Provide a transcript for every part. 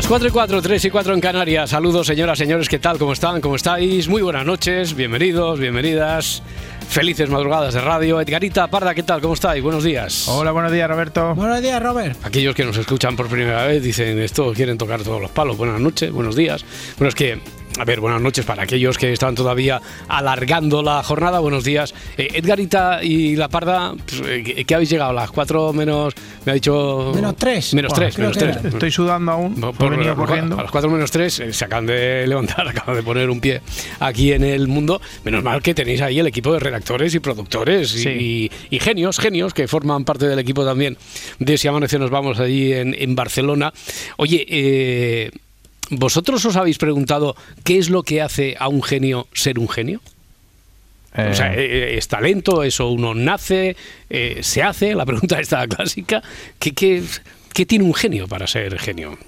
Las 4 y 4, 3 y 4 en Canarias. Saludos, señoras, señores, ¿qué tal? ¿Cómo están? ¿Cómo estáis? Muy buenas noches, bienvenidos, bienvenidas. Felices madrugadas de radio. Edgarita Parda, ¿qué tal? ¿Cómo estáis? Buenos días. Hola, buenos días, Roberto. Buenos días, Robert. Aquellos que nos escuchan por primera vez dicen esto, quieren tocar todos los palos. Buenas noches, buenos días. Bueno, es que a ver, buenas noches para aquellos que están todavía alargando la jornada. Buenos días. Eh, Edgarita y La Parda, pues, eh, ¿qué habéis llegado? ¿Las 4 menos, me ha dicho... Menos tres. Menos Buah, 3, creo menos que 3. era. Estoy sudando aún. Por- Por, he venido corriendo. A las 4 menos 3 se acaban de levantar, acaban de poner un pie aquí en el mundo. Menos mal que tenéis ahí el equipo de redactores y productores y- Sí. y, y genios, genios que forman parte del equipo también de Si Amanece Nos Vamos allí en, en Barcelona. Oye, eh, ¿vosotros os habéis preguntado qué es lo que hace a un genio ser un genio? O sea, Eh, eh, ¿es talento? ¿Eso uno nace? eh, ¿Se hace? La pregunta está clásica. ¿Qué, qué, qué tiene un genio para ser genio?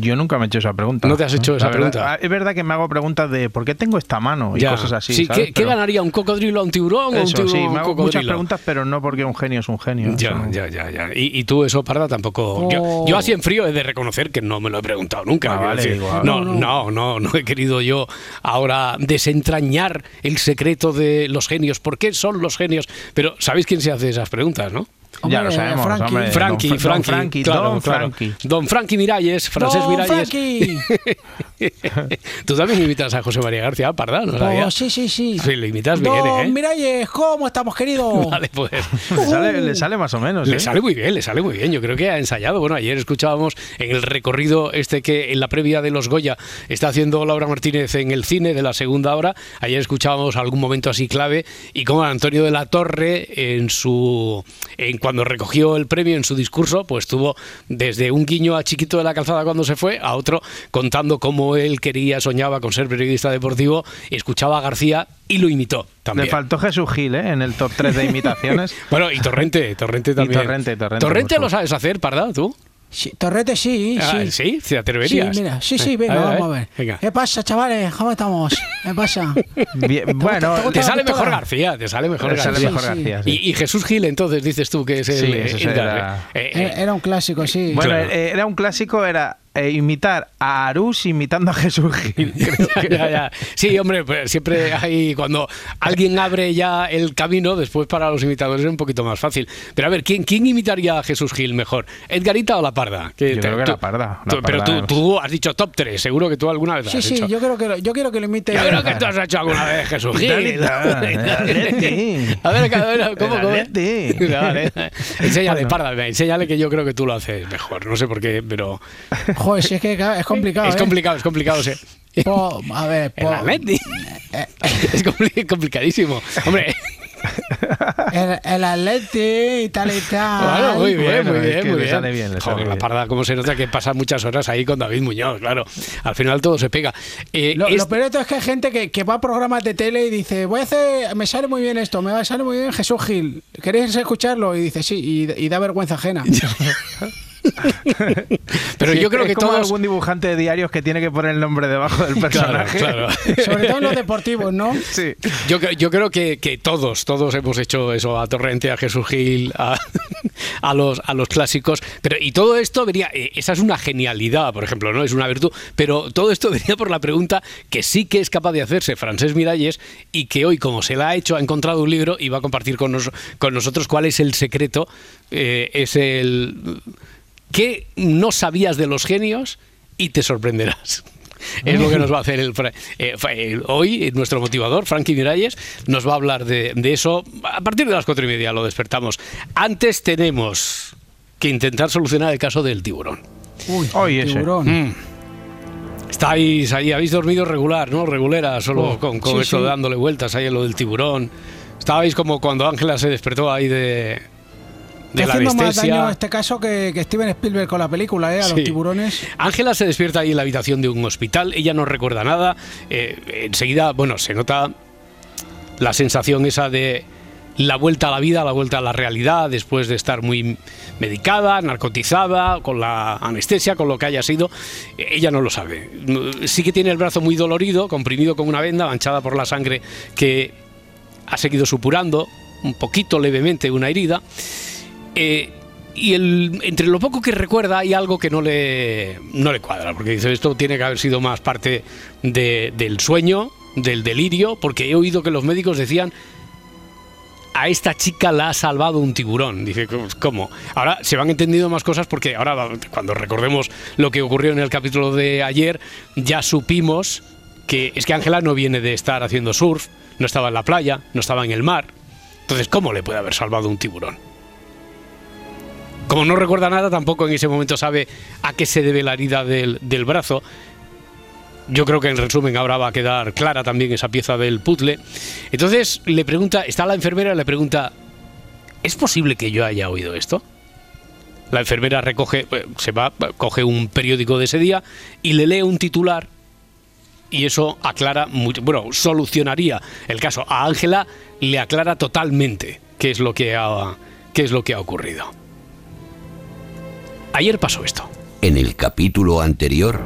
Yo nunca me he hecho esa pregunta. ¿No te has hecho esa verdad- pregunta? ah, Es verdad que me hago preguntas de por qué tengo esta mano y Ya. cosas así. Sí, ¿sabes? ¿qué, ganaría un cocodrilo a un tiburón o un tiburón sí, me hago muchas preguntas, pero no porque un genio es un genio. Ya, ya, ya, ya. Y, y tú eso, Parda, tampoco... Yo, Oh. yo así en frío he de reconocer que no me lo he preguntado nunca. Ah, vale, decir. igual. no, no, no, no he querido yo ahora desentrañar el secreto de los genios. ¿Por qué son los genios? Pero ¿sabéis quién se hace esas preguntas, no? Ya lo sabemos, Frankie. hombre. Frankie, don Fra- Frankie, don Frankie, claro, don claro. Frankie. Don Frankie Miralles, francés Don Miralles. Frankie. Tú también imitas a José María García Parda, ¿no Oh, sabías? sí, sí, sí. Sí, lo imitas bien, ¿eh? Miralles, ¿cómo estamos, querido? Vale, pues. Le sale, le sale más o menos. Le ¿eh? sale muy bien, le sale muy bien. Yo creo que ha ensayado. Bueno, ayer escuchábamos en el recorrido este que en la previa de los Goya está haciendo Laura Martínez en el cine de la segunda hora. Ayer escuchábamos algún momento así clave y como Antonio de la Torre en su en cuando recogió el premio en su discurso, pues tuvo desde un guiño a Chiquito de la Calzada cuando se fue a otro contando cómo él quería, soñaba con ser periodista deportivo, escuchaba a García y lo imitó también. Le faltó Jesús Gil, ¿eh? En el top 3 de imitaciones. Bueno, y Torrente, Torrente también. Torrente, Torrente, por lo sabes hacer, Parda, tú? Sí, Torrete, sí, Ah, sí. ¿Sí? ¿Te Sí, atreverías? mira, sí, sí, Eh, venga, vamos a ver. Venga. ¿Qué pasa, chavales? ¿Cómo estamos? ¿Qué pasa? Bien, bueno, te sale mejor García, te sale mejor le sale García. mejor Sí, sí. García. sí. Y, y Jesús Gil, entonces, dices tú que es el... Sí, eh, ese Edgar, era- eh, eh, Era, era un clásico, sí. Bueno, Claro. eh, era un clásico, era eh, imitar a Arús imitando a Jesús Gil. Ya, ya. Sí, hombre, pues siempre hay cuando alguien abre ya el camino, después para los imitadores es un poquito más fácil. Pero a ver, ¿quién, quién imitaría a Jesús Gil mejor? ¿Edgarita o La Parda? Que Yo creo que La Parda, La tú- pero Parda tú, es- tú has dicho top 3, seguro que tú alguna vez Sí, has sí, hecho. yo creo que lo, yo quiero que lo imite. Yo creo que tú has hecho alguna vez Jesús Gil. A ver, a ver, ¿cómo, cómo? Enséñale, Bueno. Parda, enséñale que yo creo que tú lo haces mejor. No sé por qué, pero Joder, si es que claro, es complicado. es ¿eh? complicado, es complicado, sí. Po- a ver, El po- Atleti. Es compli- complicadísimo. Hombre, el, el Atleti y tal y tal. Muy bien, bueno, muy es bien, que muy le bien. sale bien, Joder, la parda, como se nota que pasa muchas horas ahí con David Muñoz, claro. Al final todo se pega. Eh, Lo, es- lo peor de todo es que hay gente que, que va a programas de tele y dice, voy a hacer, me sale muy bien esto, me va- sale muy bien Jesús Gil. ¿Queréis escucharlo? Y dice, sí, y, y da vergüenza ajena. pero Sí, yo es creo que es como todos. algún dibujante de diarios que tiene que poner el nombre debajo del personaje. claro. Sobre todo en los deportivos, ¿no? Sí. Yo, cre- yo creo que, que todos, todos hemos hecho eso, a Torrente, a Jesús Gil, a, a los, a los clásicos. Pero, y todo esto venía, eh, esa es una genialidad, por ejemplo, ¿no? Es una virtud. Pero todo esto venía por la pregunta que sí que es capaz de hacerse Francés Miralles y que hoy, como se la ha hecho, ha encontrado un libro y va a compartir con, nos- con nosotros cuál es el secreto. eh, es el. ¿Qué no sabías de los genios y te sorprenderás? Es lo que nos va a hacer el, eh, hoy eh, nuestro motivador, Frankie Miralles, nos va a hablar de, de eso. A partir de las cuatro y media lo despertamos. Antes tenemos que intentar solucionar el caso del tiburón. Uy, Oye, tiburón. Mm. Estáis ahí, habéis dormido regular, ¿no? Regulera, solo Oh, con, con sí, esto sí. dándole vueltas ahí a lo del tiburón. Estabais como cuando Ángela se despertó ahí de, de la haciendo más daño este caso que, que Steven Spielberg con la película, ¿eh? A Sí. los tiburones. Ángela se despierta ahí en la habitación de un hospital, ella no recuerda nada. eh, enseguida, bueno, se nota la sensación esa de la vuelta a la vida, la vuelta a la realidad, después de estar muy medicada, narcotizada, con la anestesia, con lo que haya sido. Eh, Ella no lo sabe. Sí que tiene el brazo muy dolorido, comprimido con una venda, manchada por la sangre que ha seguido supurando, un poquito levemente una herida. Eh, y el, entre lo poco que recuerda hay algo que no le, no le cuadra, porque dice, esto tiene que haber sido más parte de- del sueño, del delirio, porque he oído que los médicos decían, a esta chica la ha salvado un tiburón. Dice, ¿cómo? Ahora se van entendiendo más cosas porque ahora cuando recordemos lo que ocurrió en el capítulo de ayer, ya supimos que es que Ángela no viene de estar haciendo surf, no estaba en la playa, no estaba en el mar. Entonces, ¿cómo le puede haber salvado un tiburón? Como no recuerda nada, tampoco en ese momento sabe a qué se debe la herida del, brazo. Yo creo que en resumen ahora va a quedar clara también esa pieza del puzzle. Entonces le pregunta, está la enfermera le pregunta, ¿es posible que yo haya oído esto? La enfermera recoge, eh, se va, coge un periódico de ese día y le lee un titular y eso aclara, mucho, bueno, solucionaría el caso. A Ángela le aclara totalmente qué es lo que qué es lo que ha ocurrido. Ayer pasó esto. En el capítulo anterior,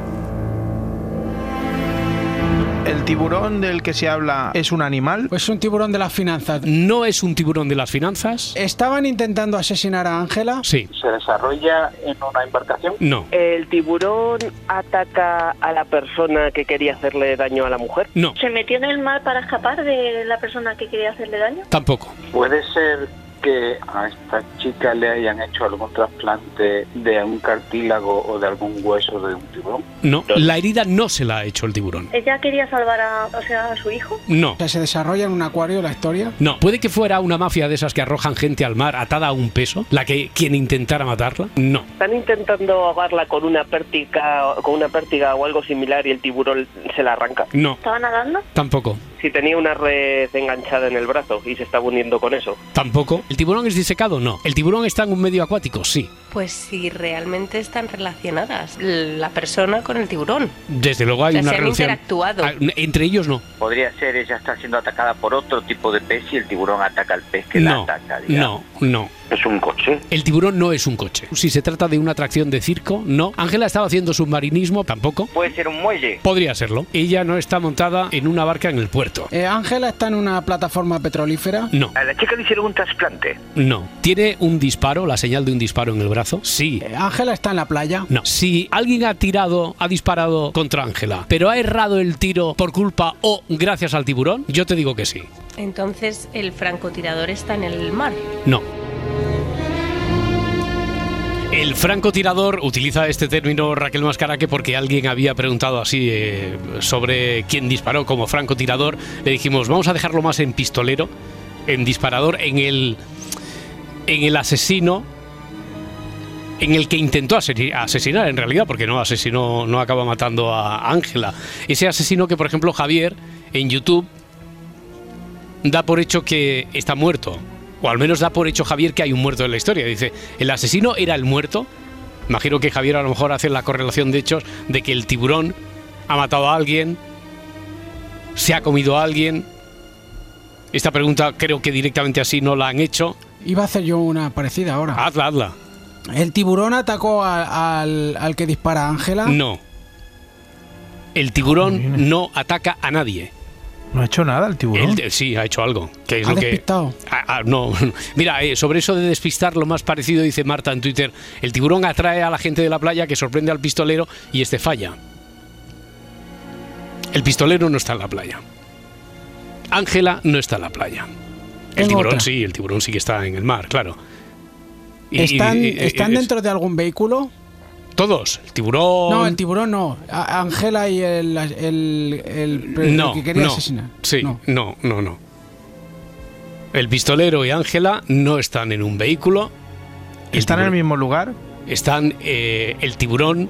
¿El tiburón del que se habla es un animal? Pues es un tiburón de las finanzas. No es un tiburón de las finanzas. ¿Estaban intentando asesinar a Ángela? Sí. se desarrolla en una embarcación. No. ¿El tiburón ataca a la persona que quería hacerle daño a la mujer? No. ¿Se metió en el mar para escapar de la persona que quería hacerle daño? Tampoco. Puede ser que a esta chica le hayan hecho algún trasplante de un cartílago o de algún hueso de un tiburón. No. La herida no se la ha hecho el tiburón. ¿Ella quería salvar a, o sea, a su hijo? No. O sea, se desarrolla en un acuario la historia. No, puede que fuera una mafia de esas que arrojan gente al mar atada a un peso, la que quien intentara matarla. No, Están intentando ahogarla con una pértiga, con una pértiga o algo similar y el tiburón se la arranca. no, ¿Estaba nadando? tampoco, Si tenía una red enganchada en el brazo y se está hundiendo con eso. tampoco. ¿El tiburón es disecado? No. ¿El tiburón está en un medio acuático? Sí. Pues si realmente están relacionadas la persona con el tiburón. Desde luego hay O sea, una se han relación. interactuado. Ah, Entre ellos no. Podría ser ella está siendo atacada por otro tipo de pez y el tiburón ataca al pez que No, la ataca. digamos. no, no. Es un coche. El tiburón no es un coche. Si se trata de una atracción de circo, no. Ángela estaba haciendo submarinismo, tampoco. Puede ser un muelle. Podría serlo. Ella no está montada en una barca en el puerto. Eh, Ángela está en una plataforma petrolífera. No, A la chica le hicieron un trasplante. no. ¿Tiene un disparo, la señal de un disparo en el brazo? Sí. Eh, Ángela está en la playa. No. Si alguien ha tirado, ha disparado contra Ángela, pero ha errado el tiro por culpa o gracias al tiburón, yo te digo que sí. Entonces el francotirador está en el mar. No. El francotirador utiliza este término Raquel Mascaraque porque alguien había preguntado así eh, sobre quién disparó como francotirador. Le dijimos, vamos a dejarlo más en pistolero, en disparador, en el, en el asesino, en el que intentó asesi- asesinar en realidad, porque no asesinó, no acaba matando a Ángela. Ese asesino que, por ejemplo, Javier en YouTube da por hecho que está muerto. O al menos da por hecho Javier que hay un muerto en la historia. Dice, ¿el asesino era el muerto? Imagino que Javier a lo mejor hace la correlación de hechos de que el tiburón ha matado a alguien, se ha comido a alguien. Esta pregunta creo que directamente así no la han hecho. Iba a hacer yo una parecida ahora. Hazla, hazla. ¿El tiburón atacó a- al, al que dispara a Ángela? No. El tiburón no ataca a nadie. No ha hecho nada el tiburón. Él, sí, ha hecho algo. Que es Ha lo que. Ah, ah, no, mira, eh, sobre eso de despistar, lo más parecido dice Marta en Twitter: el tiburón atrae a la gente de la playa que sorprende al pistolero y este falla. El pistolero no está en la playa. Ángela no está en la playa. El tiburón otra. sí, el tiburón sí que está en el mar, claro. Y- ¿Están, y- y- ¿están es- dentro de algún vehículo? Todos. El tiburón. No, el tiburón no. A- Ángela y el, el, el- el no, que quería no. asesinar. Sí, No. no, no, no. El pistolero y Ángela no están en un vehículo. El ¿Están en el mismo lugar? Están eh, el tiburón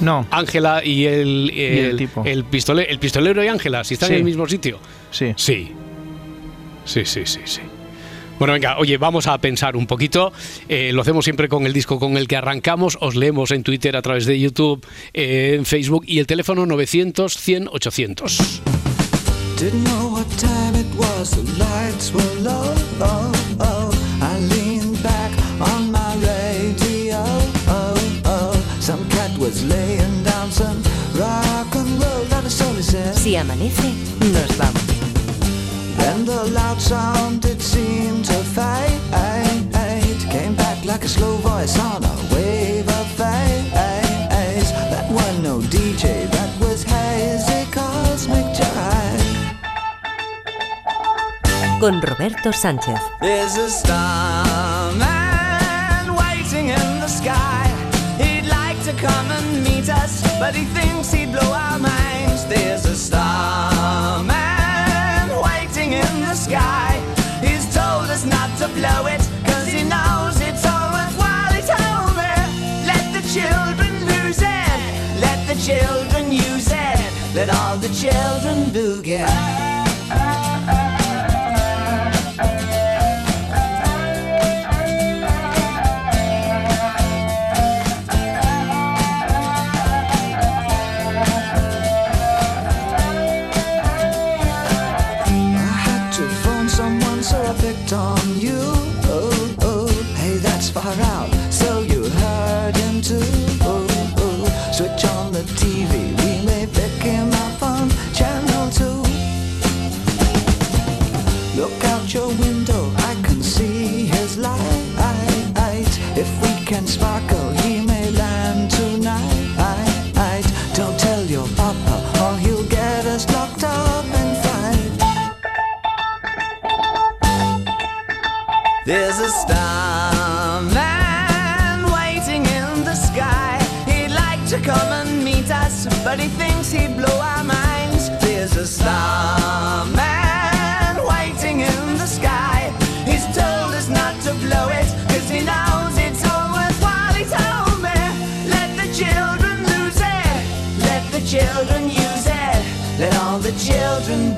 No. Ángela y el, el, el tipo. el pistole- el pistolero y Ángela, si están Sí. en el mismo sitio. Sí. Sí. Sí, sí, sí, sí. Bueno, venga, oye, vamos a pensar un poquito. Eh, lo hacemos siempre con el disco con el que arrancamos. Os leemos en Twitter, a través de YouTube, eh, en Facebook y el teléfono 900 100 800. Didn't know what time it was, the lights were low. Oh, oh. I leaned back on my radio. Oh, oh. Some cat was laying down some rock and roll. That is all he said. Si amanece, nos vamos. The loud sound it seemed to fade. Came back like a slow voice on a wave of fade. That was no DJ, that was hazy cosmic jive. Con Roberto Sánchez. There's a starman waiting in the sky. He'd like to come and meet us, but he thinks he'd blow our minds. There's a starman waiting in the sky. He's told us not to blow it, cause he knows it's all worthwhile. Told me, let the children lose it, let the children use it, let all the children boogie. Your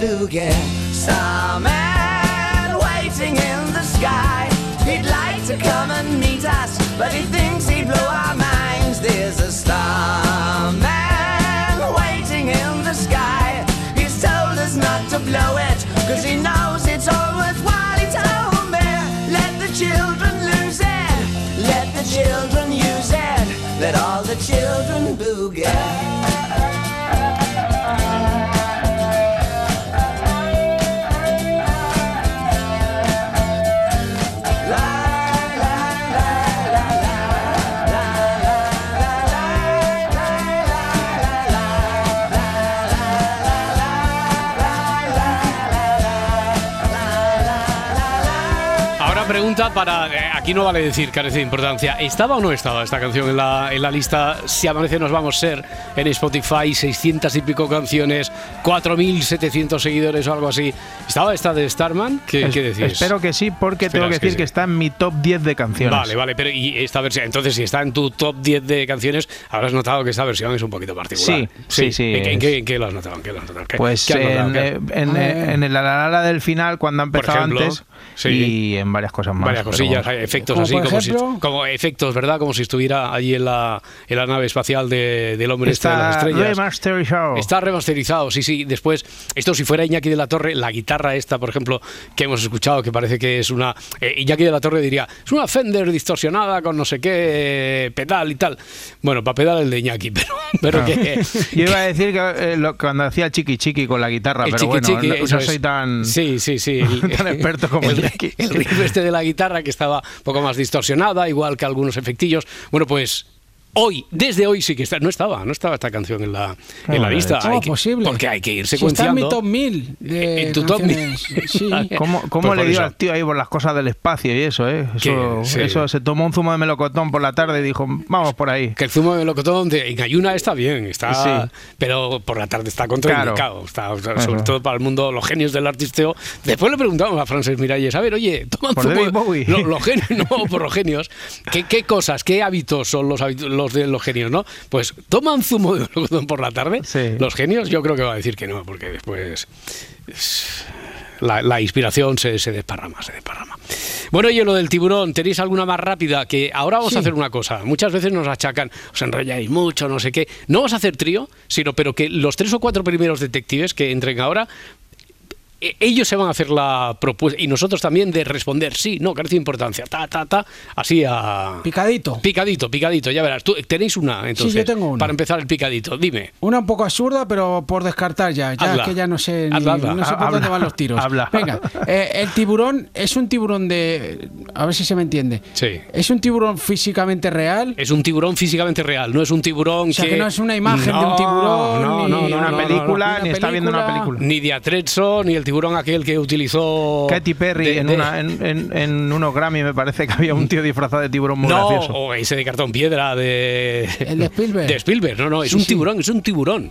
children boogie. Starman waiting in the sky. He'd like to come and meet us, but he thinks he'd blow our minds. There's a star man waiting in the sky. He's told us not to blow it, cause he knows it's all worthwhile. He told me, let the children lose it, let the children use it, let all the children boogie. Ahora pregunta para. eh, aquí no vale decir carece de importancia. ¿Estaba o no estaba esta canción en la, en la lista? Si amanece, nos vamos a ser en Spotify, 600 y pico canciones, 4.700 seguidores o algo así. ¿Estaba esta de Starman? ¿Qué, Es- qué decís? Espero que sí, porque tengo Esperas que que decir sí. que, está en mi top 10 de canciones. Vale, vale, pero y esta versión, entonces si está en tu top 10 de canciones, habrás notado que esta versión es un poquito particular. Sí, sí, sí, ¿En, qué- en qué, en qué lo has notado? ¿En qué lo has notado? ¿Qué- Pues qué has notado? en, ¿Qué- eh, en, eh, en el alalala del final, cuando ha empezado ejemplo, antes, sí. y en varias cosas más. Varias cosillas, efectos Como así, como, si, ejemplo- como efectos, ¿verdad? Como si estuviera allí en la, en la nave espacial de- del hombre este de las Está estrellas. remasterizado. Está remasterizado, sí, sí. Después, esto si fuera Iñaki de la Torre, la guitarra esta, por ejemplo, que hemos escuchado, que parece que es una... eh, Iñaki de la Torre diría, es una Fender distorsionada con no sé qué eh, pedal y tal. Bueno, para pedal el de Iñaki, pero, pero Ah. que... Yo iba a decir que eh, lo- cuando hacía chiqui chiqui con la guitarra, El pero chiqui bueno, chiqui, no, no soy tan, Sí, sí, sí. El, tan experto como el, Iñaki. el riff este de la guitarra que estaba poco más distorsionada, igual que algunos efectillos. Bueno, pues hoy, desde hoy sí que está, no estaba, no estaba esta canción en la, en la lista. ¿Cómo Hay que- posible? Porque hay que ir Si está en mi secuenciando. top 1000 de En tu top canciones. Sí. ¿Cómo, cómo Pues le eso. al tío ahí por las cosas del espacio y eso, eh? Eso, sí. eso se tomó un zumo de melocotón por la tarde y dijo, vamos por ahí. Que el zumo de melocotón de en Ayuna está bien, está, Sí. pero por la tarde está contraindicado. Está, o sea, sobre todo para el mundo, los genios del artisteo. Después le preguntamos a Frances Miralles, a ver, oye, toma un Por zumo David de- Bowie. lo- los genios, no, por los genios. ¿Qué, qué cosas, qué hábitos son los, habitu- los de los genios, ¿no? Pues toman zumo de melocotón por la tarde. Sí. Los genios, yo creo que va a decir que no, porque después es- la, la inspiración se, se desparrama, se desparrama. Bueno, y lo del tiburón, ¿tenéis alguna más rápida? Que ahora vamos a hacer una cosa. Muchas veces nos achacan, os enrolláis mucho, no sé qué. No vamos a hacer trío, sino pero que los tres o cuatro primeros detectives que entren ahora ellos se van a hacer la propuesta y nosotros también de responder sí, no, carece de importancia, ta, ta, ta, así a... Picadito. Picadito, picadito, ya verás. Tú, tenéis una, entonces, yo tengo una. para empezar el picadito. Dime. Una un poco absurda, pero por descartar ya. Ya es que ya no sé, ni- no sé por dónde van los tiros. Habla. Venga, eh, el tiburón es un tiburón de. A ver si se me entiende. Sí. ¿Es un tiburón físicamente real? Es un tiburón físicamente real, no es un tiburón O sea, que... que no es una imagen de un tiburón, no, ni no, no, una no, no, película, no. ni está viendo una película. película. Ni de Atrezzo, ni el tiburón aquel que utilizó... Katy Perry de- en, de- una, en, en- en unos Grammy me parece que había un tío disfrazado de tiburón muy No, gracioso. o ese de cartón piedra de... El de Spielberg. De Spielberg, no, no, es Sí, un sí. tiburón, es un tiburón.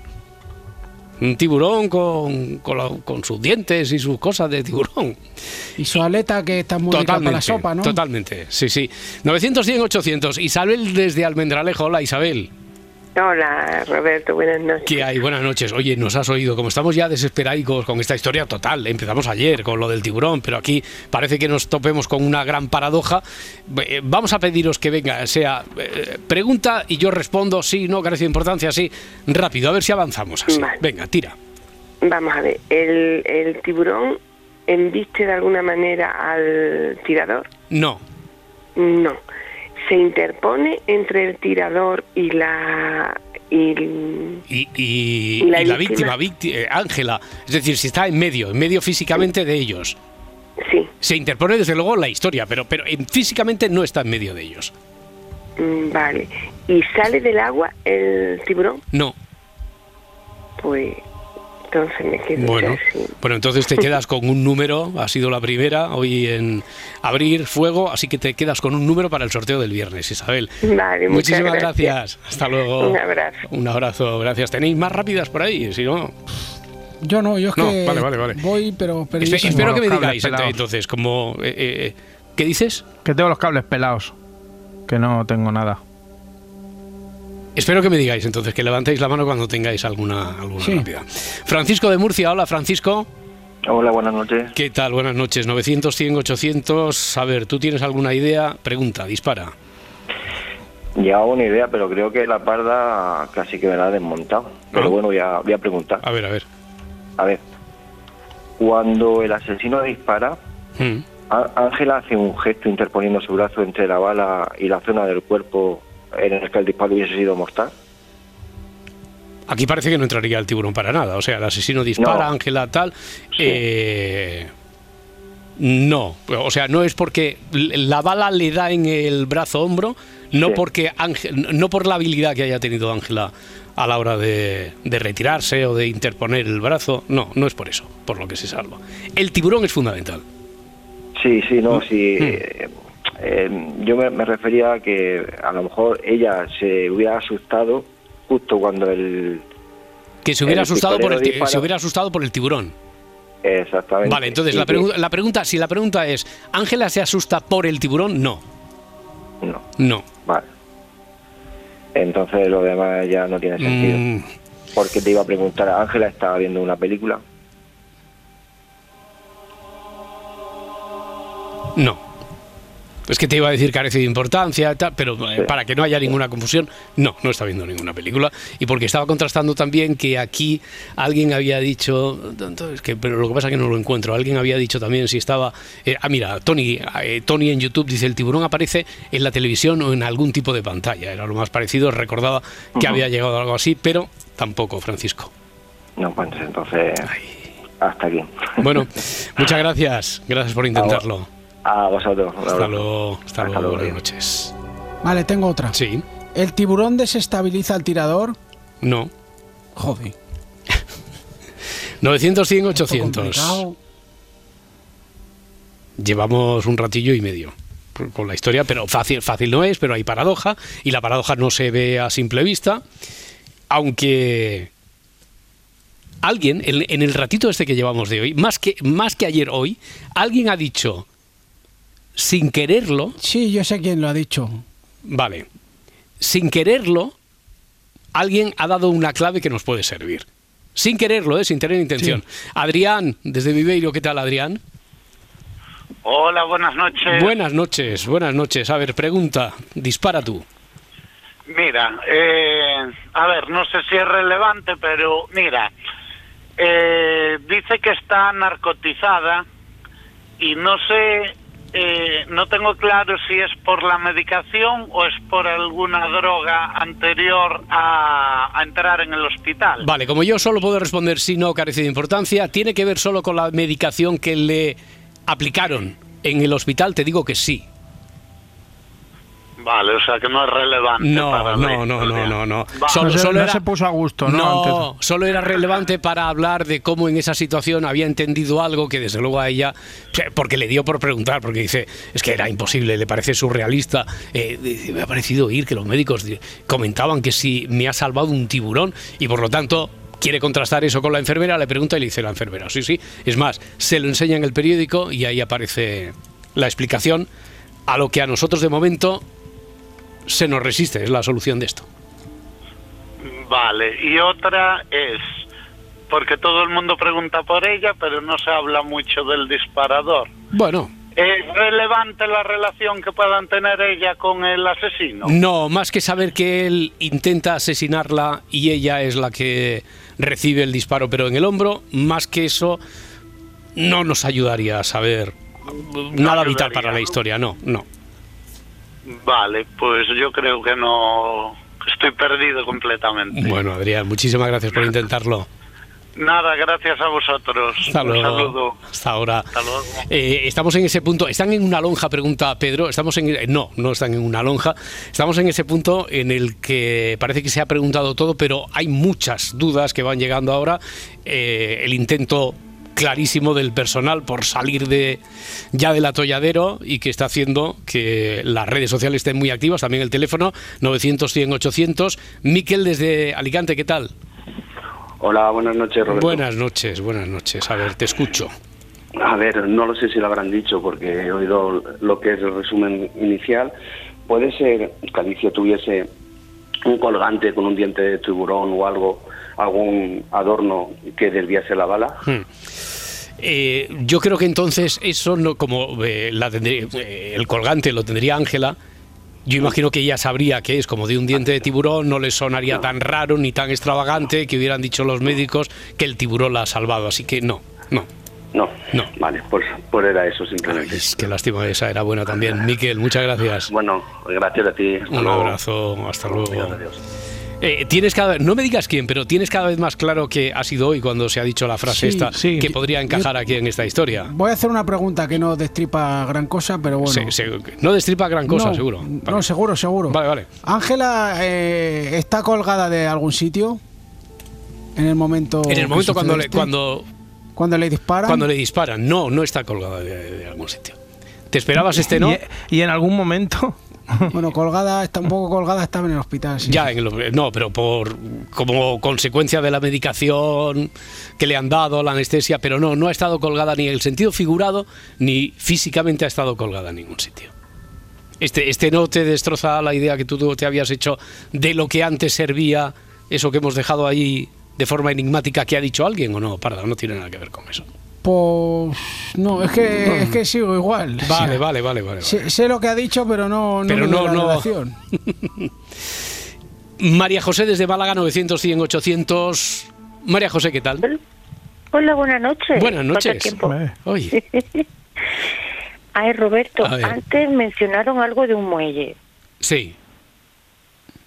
Un tiburón con, con, la- con sus dientes y sus cosas de tiburón. Y su aleta que está muy rica para Totalmente, la sopa, ¿no? totalmente, sí, sí. 900, 100, 800. Isabel desde Almendralejo. Hola, Isabel. Hola, Roberto, buenas noches. ¿Qué hay? Buenas noches. Oye, nos has oído, como estamos ya desesperaicos con esta historia total, empezamos ayer con lo del tiburón, pero aquí parece que nos topemos con una gran paradoja. Eh, Vamos a pediros que venga, sea eh, pregunta y yo respondo sí, no, carece de importancia, sí, rápido, a ver si avanzamos así. Vale. Venga, tira. Vamos a ver, ¿el, el tiburón embiste de alguna manera al tirador? No, No. ¿Se interpone entre el tirador y la... Y, y, y- ¿Y la la víctima? víctima, vícti- eh, Ángela, es decir, si está en medio, en medio físicamente de ellos. sí, Se interpone desde luego la historia, pero, pero físicamente no está en medio de ellos. mm, vale. ¿Y sale del agua el tiburón? No. Pues entonces me quedo Bueno, bueno, entonces te quedas con un número, ha sido la primera hoy en abrir fuego, así que te quedas con un número para el sorteo del viernes, Isabel. Vale, Muchísimas gracias. gracias. Hasta luego. Un abrazo. Un abrazo, gracias. ¿Tenéis más rápidas por ahí? Si no, Yo no, yo es No, que vale, vale, vale. voy, pero... Espe- espero que me digáis pelados. entonces, como... eh, eh, ¿Qué dices? Que tengo los cables pelados. Que no tengo nada. Espero que me digáis entonces, que levantéis la mano cuando tengáis alguna, alguna Sí. rápida. Francisco de Murcia, hola Francisco. Hola, buenas noches. ¿Qué tal? Buenas noches. 900, 100, 800. A ver, ¿tú tienes alguna idea? Pregunta, dispara. Ya hago una idea, pero creo que la parda casi que me la ha desmontado. Pero Ah. bueno, voy a, voy a preguntar. A ver, a ver. A ver, cuando el asesino dispara, Mm. Ángela hace un gesto interponiendo su brazo entre la bala y la zona del cuerpo en el que el disparo hubiese sido mortal. Aquí parece que no entraría el tiburón para nada. O sea, el asesino dispara, No. Ángela tal. eh, no, o sea, no es porque la bala le da en el brazo hombro, no Sí. porque Ángel- no por la habilidad que haya tenido Ángela a la hora de, de retirarse o de interponer el brazo. No, no es por eso, por lo que se salva. El tiburón es fundamental. Sí, sí, no, sí. Mm. Eh, yo me, me refería a que a lo mejor ella se hubiera asustado justo cuando el... Que se hubiera asustado por el se hubiera asustado por el tiburón. Exactamente. Vale, entonces la, pregu- la pregunta, si la pregunta es, ¿Ángela se asusta por el tiburón? No, No, no. vale. Entonces lo demás ya no tiene sentido. Mm, Porque te iba a preguntar, Ángela estaba viendo una película. no. Es que te iba a decir carece de importancia, tal, pero eh, Sí. para que no haya ninguna confusión, no, no está viendo ninguna película. Y porque estaba contrastando también que aquí alguien había dicho, es que, pero lo que pasa es que no lo encuentro, alguien había dicho también si estaba, eh, ah mira, Tony, eh, Tony en YouTube dice, el tiburón aparece en la televisión o en algún tipo de pantalla, era lo más parecido, recordaba que había llegado algo así, pero tampoco, Francisco. No, pues entonces hasta aquí. Bueno, muchas gracias, gracias por intentarlo. A vosotros. Hasta luego, hasta Hasta luego, luego, buenas noches. Vale, tengo otra. Sí, ¿El tiburón desestabiliza al tirador? no. Joder. 900, 100, esto 800. complicado. Llevamos un ratillo y medio con la historia, pero fácil, fácil no es, pero hay paradoja y la paradoja no se ve a simple vista, aunque alguien en, en el ratito este que llevamos de hoy, más que más que ayer hoy, alguien ha dicho sin quererlo, Sí, yo sé quién lo ha dicho. vale, sin quererlo, alguien ha dado una clave que nos puede servir. Sin quererlo, ¿eh? sin tener intención. Adrián, desde Viveiro, ¿qué tal, Adrián? Hola, buenas noches. Buenas noches, buenas noches. A ver, pregunta, dispara tú. Mira, eh, a ver, no sé si es relevante, pero mira, eh, dice que está narcotizada y no sé, eh, no tengo claro si es por la medicación o es por alguna droga anterior a, a entrar en el hospital. Vale, como yo solo puedo responder si no carece de importancia, tiene que ver solo con la medicación que le aplicaron en el hospital, te digo que sí. Vale, o sea que no es relevante. No, para no, no, no, no, no. Vale. Solo, solo no era, se puso a gusto, ¿no? No, Antes- solo era relevante para hablar de cómo en esa situación había entendido algo que desde luego a ella, porque le dio por preguntar, porque dice, es que era imposible, le parece surrealista. Eh, me ha parecido oír que los médicos di- comentaban que si me ha salvado un tiburón y por lo tanto quiere contrastar eso con la enfermera, le pregunta y le dice la enfermera, sí, sí. Es más, se lo enseña en el periódico y ahí aparece la explicación a lo que a nosotros de momento se nos resiste, es la solución de esto. Vale, y otra es, porque todo el mundo pregunta por ella, pero no se habla mucho del disparador. Bueno, ¿Es relevante la relación que puedan tener ella con el asesino? no, más que saber que él intenta asesinarla y ella es la que recibe el disparo pero en el hombro, más que eso no nos ayudaría a saber nada vital para la historia, no, no. Vale, pues yo creo que no... Estoy perdido completamente. Bueno, Adrián, muchísimas gracias por intentarlo. Nada, gracias a vosotros. Hasta Un saludo. Hasta ahora. Hasta luego. Eh, estamos en ese punto. ¿Están en una lonja? Pregunta Pedro. Estamos en no, no están en una lonja. Estamos en ese punto en el que parece que se ha preguntado todo, pero hay muchas dudas que van llegando ahora. Eh, el intento clarísimo del personal por salir de ya del atolladero y que está haciendo que las redes sociales estén muy activas, también el teléfono 900 100 800. Miquel desde Alicante, ¿qué tal? Hola, buenas noches, Roberto. Buenas noches, buenas noches. A ver, te escucho. A ver, no lo sé si lo habrán dicho porque he oído lo que es el resumen inicial. Puede ser que Alicia tuviese un colgante con un diente de tiburón o algo, algún adorno que desviase la bala. Hmm. Eh, yo creo que entonces eso no como eh, la tendría- eh, el colgante lo tendría Ángela. Yo imagino que ella sabría que es como de un diente de tiburón, no le sonaría tan raro ni tan extravagante que hubieran dicho los médicos que el tiburón la ha salvado. Así que no, no. No, no. Vale, pues, pues era eso simplemente. Qué lástima, esa era buena también. Miquel, muchas gracias. Bueno, gracias a ti. Hasta Un luego. abrazo, hasta luego. Eh, tienes cada vez, no me digas quién, pero tienes cada vez más claro que ha sido hoy cuando se ha dicho la frase Sí, esta sí. que podría encajar aquí en esta historia. Voy a hacer una pregunta que no destripa gran cosa, pero bueno. Se- se- no destripa gran cosa, No, seguro. No, seguro, seguro. Vale, vale. Ángela eh, está colgada de algún sitio en el momento. En el momento cuando le, esto? cuando, Cuando le disparan. cuando le disparan, no, no está colgada de, de algún sitio. ¿Te esperabas este no? Y, y en algún momento. Bueno, colgada, está un poco colgada, estaba en el hospital. sí. Ya, en el- no, pero por como consecuencia de la medicación que le han dado, la anestesia, pero no, no ha estado colgada ni en el sentido figurado, ni físicamente ha estado colgada en ningún sitio. Este, este no te destroza la idea que tú te habías hecho de lo que antes servía, eso que hemos dejado ahí de forma enigmática que ha dicho alguien o no, Parda, no tiene nada que ver con eso. Pues. No, es que, es que sigo igual. Vale, vale, vale, vale. Sé, sé lo que ha dicho, pero no, no Pero me no, la no. relación. María José desde Málaga, 900, 100, 800. María José, ¿qué tal? Hola, buenas noches. Buenas ¿Cuánto noches. tiempo? Oye, Ay, Roberto, antes mencionaron algo de un muelle. sí.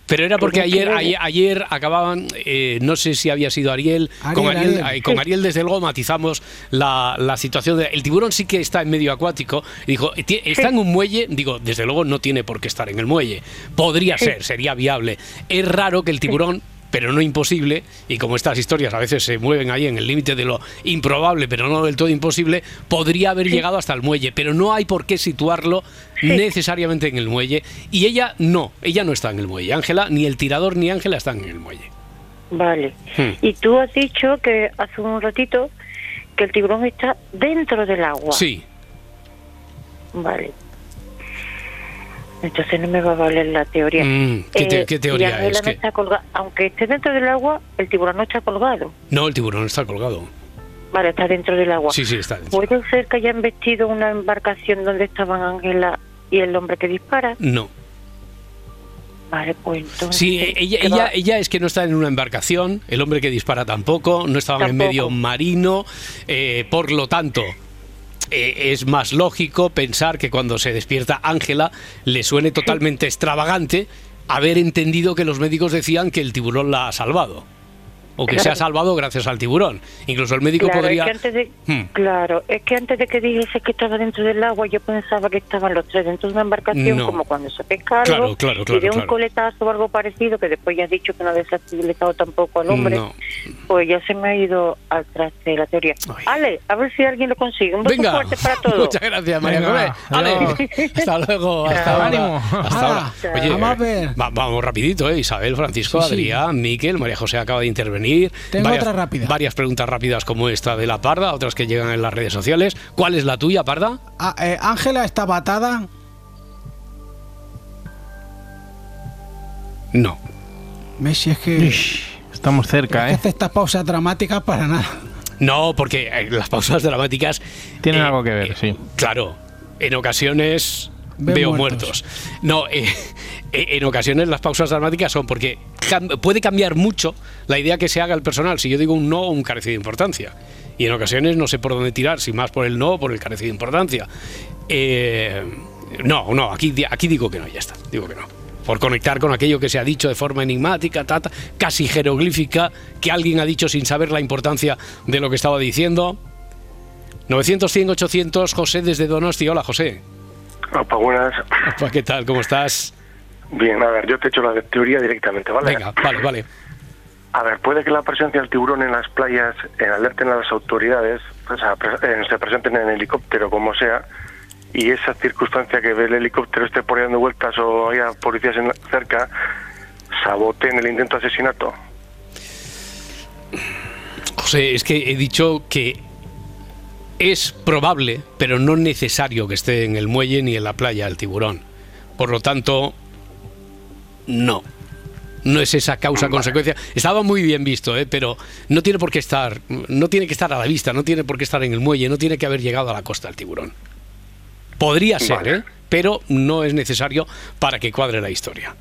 Pero era porque ayer, ayer, ayer acababan, eh, no sé si había sido Ariel, con Ariel, Ariel, Ariel. eh, con. Ariel desde luego matizamos la, la situación. De, el tiburón sí que está en medio acuático. Y dijo, "Ti- está en un muelle, digo, desde luego no tiene por qué estar en el muelle. Podría ser, sería viable. Es raro que el tiburón pero no imposible, y como estas historias a veces se mueven ahí en el límite de lo improbable, pero no del todo imposible, podría haber llegado hasta el muelle, pero no hay por qué situarlo necesariamente en el muelle, y ella no, ella no está en el muelle, Ángela, ni el tirador ni Ángela están en el muelle. Vale. Hmm. Y tú has dicho que hace un ratito que el tiburón está dentro del agua. Sí, Vale. Entonces no me va a valer la teoría. Mm, ¿qué te- qué teoría es? no ¿Qué? está colga- Aunque esté dentro del agua, el tiburón no está colgado. No, el tiburón está colgado. Vale, está dentro del agua. Sí, sí, está dentro. ¿Puede ser que hayan vestido una embarcación donde estaban Ángela y el hombre que dispara? No. Vale, pues entonces... Sí, e- ella, ¿qué ella, ella es que no está en una embarcación, el hombre que dispara tampoco, no estaban en medio marino, eh, por lo tanto, eh, es más lógico pensar que cuando se despierta Ángela le suene totalmente extravagante haber entendido que los médicos decían que el tiburón la ha salvado. O que se ha Claro. salvado gracias al tiburón. Incluso el médico Claro, podría... es que antes de, Hmm. claro, es que antes de que dijese que estaba dentro del agua, yo pensaba que estaban los tres dentro de una embarcación, No. como cuando se pesca Claro, algo, claro, y claro, de un claro. coletazo o algo parecido, que después ya has dicho que no ha desestabilizado tampoco al hombre, No. pues ya se me ha ido al traste la teoría. Ale, a ver si alguien lo consigue. Un beso Venga, fuerte para todos. muchas gracias María José. Ale, hasta luego, hasta ahora. Ánimo. Hasta ahora. Chao. Oye, Vamos a ver. va- vamos rapidito, ¿eh? Isabel, Francisco, Sí, sí. Adrián, Miquel, María José acaba de intervenir. Tengo otra rápida. Varias preguntas rápidas como esta de la Parda, otras que llegan en las redes sociales. ¿Cuál es la tuya, Parda? Ah, eh, Ángela está batada. No. Messi es que... Estamos cerca, es que ¿eh? hace estas pausas dramáticas para nada. No, porque eh, las pausas dramáticas... Tienen eh, algo que ver, eh, sí. Claro, en ocasiones Veo muertos. muertos. No, eh, eh, en ocasiones las pausas dramáticas son porque puede cambiar mucho la idea que se haga el personal. Si yo digo un no o un carecido de importancia. Y en ocasiones no sé por dónde tirar, si más por el no o por el carecido de importancia. Eh, no, no, aquí, aquí digo que no, ya está, digo que no. Por conectar con aquello que se ha dicho de forma enigmática, tata, casi jeroglífica, que alguien ha dicho sin saber la importancia de lo que estaba diciendo. 900, 100, 800, José desde Donosti. Hola, José. Opa, buenas. Opa, ¿Qué tal? ¿Cómo estás? Bien, a ver, yo te echo la teoría directamente, ¿vale? Venga, vale, vale. A ver, puede que la presencia del tiburón en las playas eh, alerten a las autoridades, o sea, eh, se presenten en helicóptero, como sea, y esa circunstancia que ve el helicóptero esté por ahí dando vueltas o haya policías en- cerca, saboteen el intento de asesinato. José, es que he dicho que es probable, pero no necesario que esté en el muelle ni en la playa el tiburón. Por lo tanto, no. No es esa causa-consecuencia. Estaba muy bien visto, ¿eh? pero no tiene por qué estar, no tiene que estar a la vista, no tiene por qué estar en el muelle, no tiene que haber llegado a la costa el tiburón. Podría ser, Vale. ¿eh? pero no es necesario para que cuadre la historia.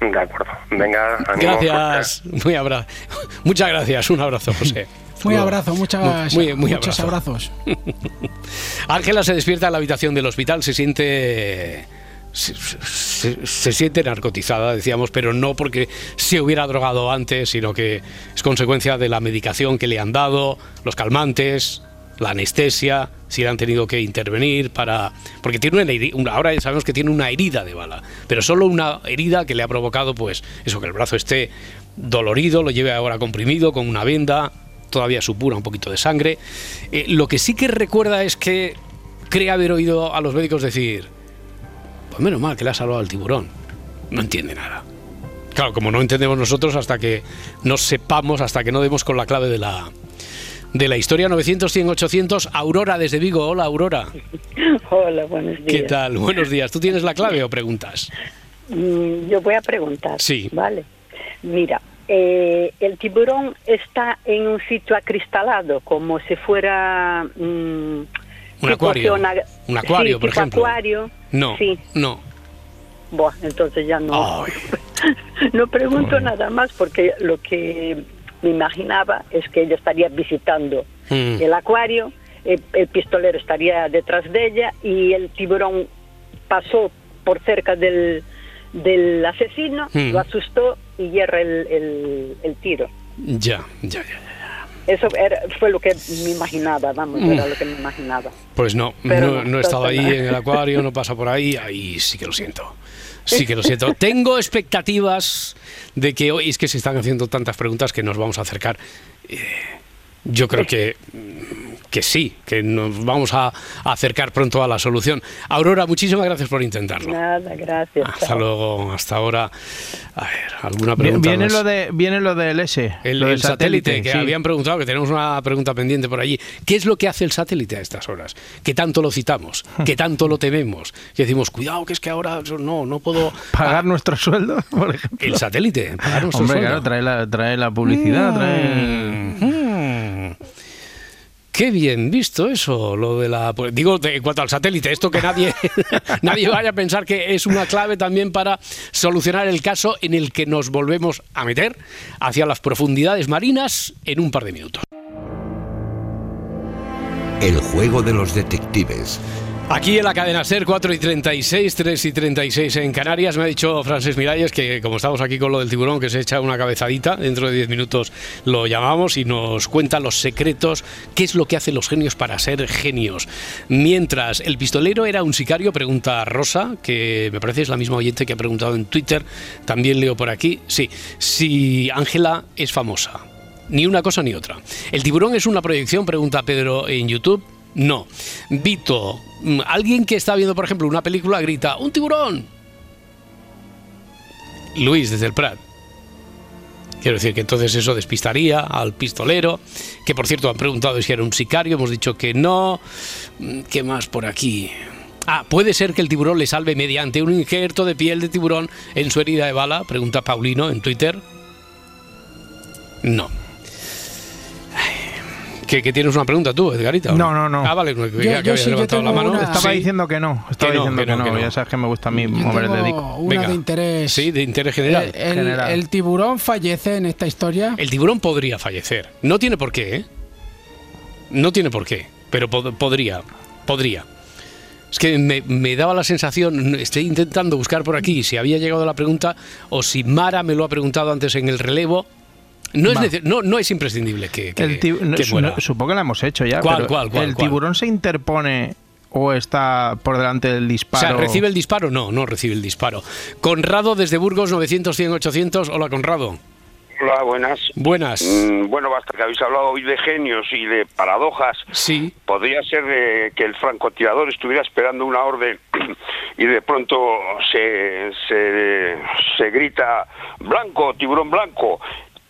De acuerdo. Venga, ánimo, Gracias, muy abra muchas gracias, un abrazo, José. Muy Luego. abrazo, muchas, Muy- muy muchos abrazo. abrazos. Ángela se despierta en la habitación del hospital, se siente. Se, se- se siente narcotizada, decíamos, pero no porque se hubiera drogado antes, sino que es consecuencia de la medicación que le han dado, los calmantes, la anestesia, si le han tenido que intervenir para. Porque tiene una heri- una- ahora sabemos que tiene una herida de bala, pero solo una herida que le ha provocado, pues, eso, que el brazo esté dolorido, lo lleve ahora comprimido con una venda, todavía supura un poquito de sangre. Eh, lo que sí que recuerda es que cree haber oído a los médicos decir, pues menos mal que le ha salvado al tiburón. No entiende nada. Claro, como no entendemos nosotros hasta que no sepamos, hasta que no demos con la clave de la, de la historia. 900, 100, 800. Aurora desde Vigo. Hola, Aurora. Hola, buenos días. ¿Qué tal? Buenos días. ¿Tú tienes la clave o preguntas? Mm, Yo voy a preguntar. Sí. Vale. Mira, eh, el tiburón está en un sitio acristalado, como si fuera. mm, Un acuario. Un acuario, sí, por ejemplo. acuario. No, Sí. no. Buah, entonces ya no. no pregunto nada más porque lo que me imaginaba es que ella estaría visitando Mm. el acuario, el, el pistolero estaría detrás de ella y el tiburón pasó por cerca del, del asesino, Mm. lo asustó y hierra el, el- el tiro. Ya, ya, ya. Eso era- fue lo que me imaginaba, vamos, Mm. era lo que me imaginaba. Pues no, Pero no, no, he estado ahí en el acuario, no pasa por ahí, ahí sí que lo siento. Sí que lo siento. Tengo expectativas de que hoy es que se están haciendo tantas preguntas que nos vamos a acercar. Eh, yo creo que, que que sí, que nos vamos a, a acercar pronto a la solución. Aurora, muchísimas gracias por intentarlo. Nada, gracias. Hasta chao. luego, hasta ahora. A ver, alguna pregunta viene más? lo de, viene lo del S. El, lo del el satélite, que sí. habían preguntado, que tenemos una pregunta pendiente por allí. ¿Qué es lo que hace el satélite a estas horas? ¿Qué tanto lo citamos? ¿Qué tanto lo tememos? Y decimos, cuidado, que es que ahora no, no puedo... Pagar nuestro sueldo, por ejemplo. El satélite, pagar nuestro Hombre, sueldo. claro, trae la, trae la publicidad, trae... Mm. Qué bien visto eso, lo de la... digo, en cuanto al satélite, esto que nadie, nadie vaya a pensar que es una clave también para solucionar el caso en el que nos volvemos a meter hacia las profundidades marinas en un par de minutos. El juego de los detectives. Aquí en la cadena SER 4 y 36, 3 y 36 en Canarias, me ha dicho Frances Miralles que como estamos aquí con lo del tiburón, que se echa una cabezadita, dentro de 10 minutos lo llamamos y nos cuenta los secretos, qué es lo que hacen los genios para ser genios. Mientras el pistolero era un sicario, pregunta Rosa, que me parece es la misma oyente que ha preguntado en Twitter, también leo por aquí, sí, si Ángela es famosa. Ni una cosa ni otra. ¿El tiburón es una proyección? Pregunta Pedro en YouTube. No. Vito, alguien que está viendo, por ejemplo, una película grita, ¡un tiburón! Luis, desde el Prat. Quiero decir que entonces eso despistaría al pistolero, que por cierto han preguntado si era un sicario, hemos dicho que no. Mm, ¿Qué más por aquí? Ah, ¿puede ser que el tiburón le salve mediante un injerto de piel de tiburón en su herida de bala? Pregunta Paulino en Twitter. No. ¿Que, que tienes una pregunta tú, Edgarita? No, no, no. Ah, vale, que, Yo- que yo sí, levantado la mano. una- Estaba Sí. diciendo que no, estaba Que no, diciendo que que no, no, que no. ya sabes que me gusta a mí Yo mover el dedico. una Venga. de interés. Sí, de interés general. El, el- General. el tiburón fallece en esta historia. El tiburón podría fallecer. No tiene por qué, ¿eh? No tiene por qué, pero pod- podría. Podría. Es que me, me daba la sensación, estoy intentando buscar por aquí si había llegado la pregunta o si Mara me lo ha preguntado antes en el relevo. No es, no, no es imprescindible que, que, El ti- no, que su- muera. no, supongo que la hemos hecho ya. ¿Cuál, pero cuál, cuál, ¿El cuál? tiburón se interpone o está por delante del O disparo? sea, ¿recibe el disparo? No, no recibe el disparo. Conrado desde Burgos 900 100 800. Hola, Conrado. Hola, buenas. Buenas. Mm, bueno, basta que habéis hablado hoy de genios y de paradojas. Sí. Podría ser eh, que el francotirador estuviera esperando una orden y de pronto se, se, se grita blanco, tiburón blanco.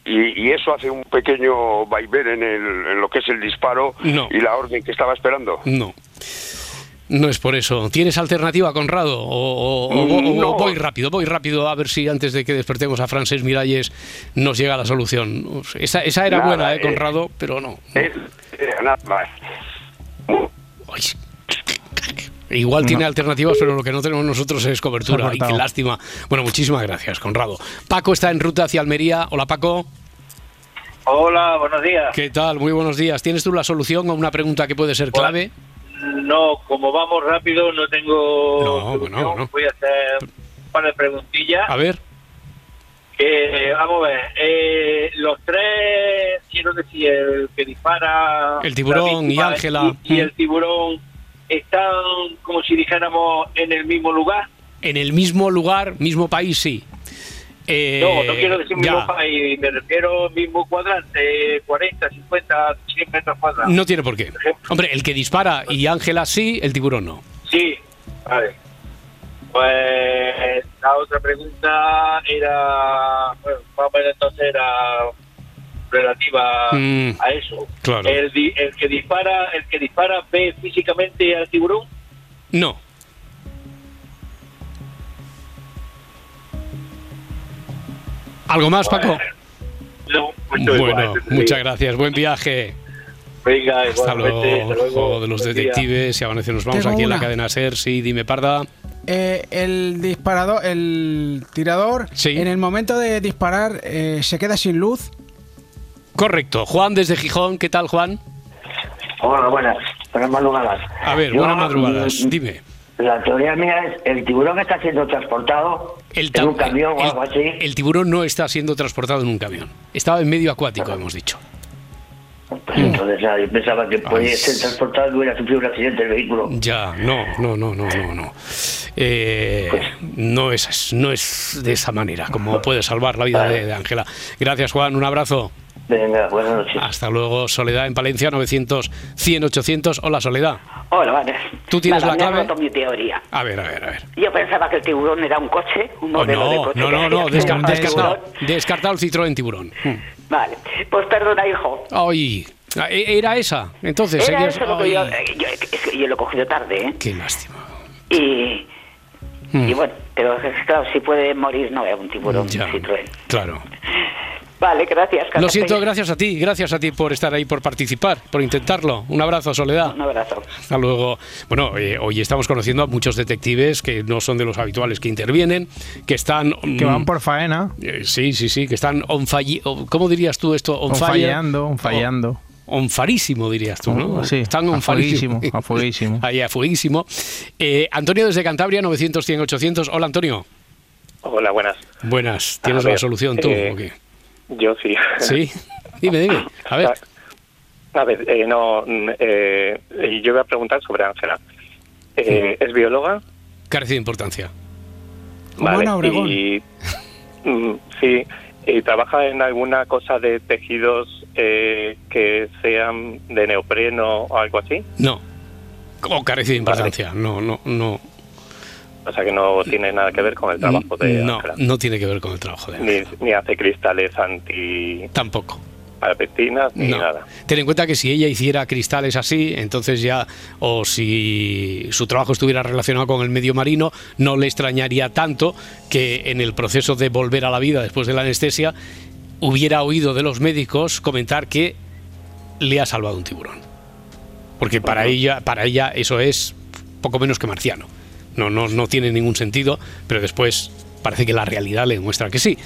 Y, y eso hace un pequeño vaivén en, el- en lo que es el disparo No. y la orden que estaba esperando. No. No es por eso. ¿Tienes alternativa, Conrado? O, o- No. voy rápido, voy rápido a ver si antes de que despertemos a Francés Miralles nos llega la solución. Esa, esa era Nada, buena, ¿eh, eh. Conrado? Pero no. Eh, eh, nada más. Igual tiene alternativas, pero lo que no tenemos nosotros es cobertura. Ay, qué lástima. Bueno, muchísimas gracias, Conrado. Paco está en ruta hacia Almería. Hola, Paco. Hola, buenos días. ¿Qué tal? Muy buenos días. ¿Tienes tú la solución a una pregunta que puede ser clave? No, como vamos rápido, no tengo. No, solución. bueno, no. Voy a hacer un par de preguntillas. A ver. Que, vamos a ver, eh, los tres, quiero decir, el que dispara. El tiburón y Ángela. Y, y el tiburón están, como si dijéramos, en el mismo lugar. En el mismo lugar, mismo país, sí. Eh, no, no quiero decir mismo país, me refiero al mismo cuadrante, 40, 50, 100 metros cuadrados. No tiene por qué. Hombre, el que dispara y Ángela sí, el tiburón no. Sí, vale. Pues la otra pregunta era, bueno, más o menos entonces era relativa Mm, a eso. claro. El, di- el que dispara, el que dispara ve físicamente al tiburón. No. ¿Algo más, Paco? No, pues Bueno, igual, muchas gracias. Buen viaje. Venga, Hasta luego, hasta de los Buen detectives. Y a veces nos vamos Tengo aquí en la una. cadena SER. Sí, dime, Parda. Eh, el disparador, el tirador, en el momento de disparar eh, se queda sin luz. Correcto. Juan desde Gijón. ¿Qué tal, Juan? Hola, buenas. Buenas madrugadas. A ver, Yo, buenas madrugadas. mm, Dime. La teoría mía es el tiburón está siendo transportado El en un camión o algo así. El tiburón no está siendo transportado en un camión. Estaba en medio acuático, hemos dicho. Pues entonces ah, yo pensaba que podía Ay. ser transportado y hubiera sufrido un accidente el vehículo. Ya, no, no, no, no, no, no. Eh, no, es, no es de esa manera como puede salvar la vida de de Ángela. Gracias, Juan. Un abrazo. Venga, buenas noches. Hasta luego, Soledad en Palencia, 900 100 800. Hola, Soledad. Hola, vale. ¿Tú tienes la clave? mi teoría. A ver, a ver, a ver. Yo pensaba que el tiburón era un coche, un Oh, modelo de no, coche. no, no, no, desca- descartado, descartado el Citroën tiburón. Mm. Vale, pues perdona, hijo. Ay, e- era esa. Entonces, Era eso lo que yo, eh, yo, yo lo he cogido tarde, ¿eh? Qué lástima. Y, y bueno, pero claro, si puede morir no es un tiburón, Ya. un Citroën. Claro. Vale, gracias. Lo Carlos siento, Peña. gracias a ti, gracias a ti por estar ahí, por participar, por intentarlo. Un abrazo, Soledad. Un abrazo. Hasta luego. Bueno, eh, hoy estamos conociendo a muchos detectives que no son de los habituales que intervienen, que están... Que van mm, por faena. eh, sí, sí, sí, que están on ¿Cómo dirías tú esto? On fallando, on fallando. O- On farísimo, dirías tú, ¿no? Oh, sí, Están on a fueguísimo, farísimo. a fueguísimo. Ahí, a fueguísimo. Eh, Antonio desde Cantabria, 900, 100, 800. Hola, Antonio. Hola, buenas. Buenas. ¿Tienes A la ver, solución tú eh, o qué? Yo sí. Sí. Dime, dime. A ver. A ver, eh, no, mm, eh, yo voy a preguntar sobre Ángela. Eh, ¿Es bióloga? Carece de importancia. Vale. Obregón. Y, mm, sí, y trabaja en alguna cosa de tejidos eh, que sean de neopreno o algo así. No. O carece de importancia. No, no, no. O sea que no tiene nada que ver con el trabajo de No, no tiene que ver con el trabajo de Ni, ni hace cristales anti... Tampoco. Alpestinas ni No. nada. Ten en cuenta que si ella hiciera cristales así, entonces ya, o si su trabajo estuviera relacionado con el medio marino, no le extrañaría tanto que en el proceso de volver a la vida después de la anestesia hubiera oído de los médicos comentar que le ha salvado un tiburón. Porque para ella, para ella eso es poco menos que marciano. No, no, no tiene ningún sentido, pero después parece que la realidad le muestra que sí.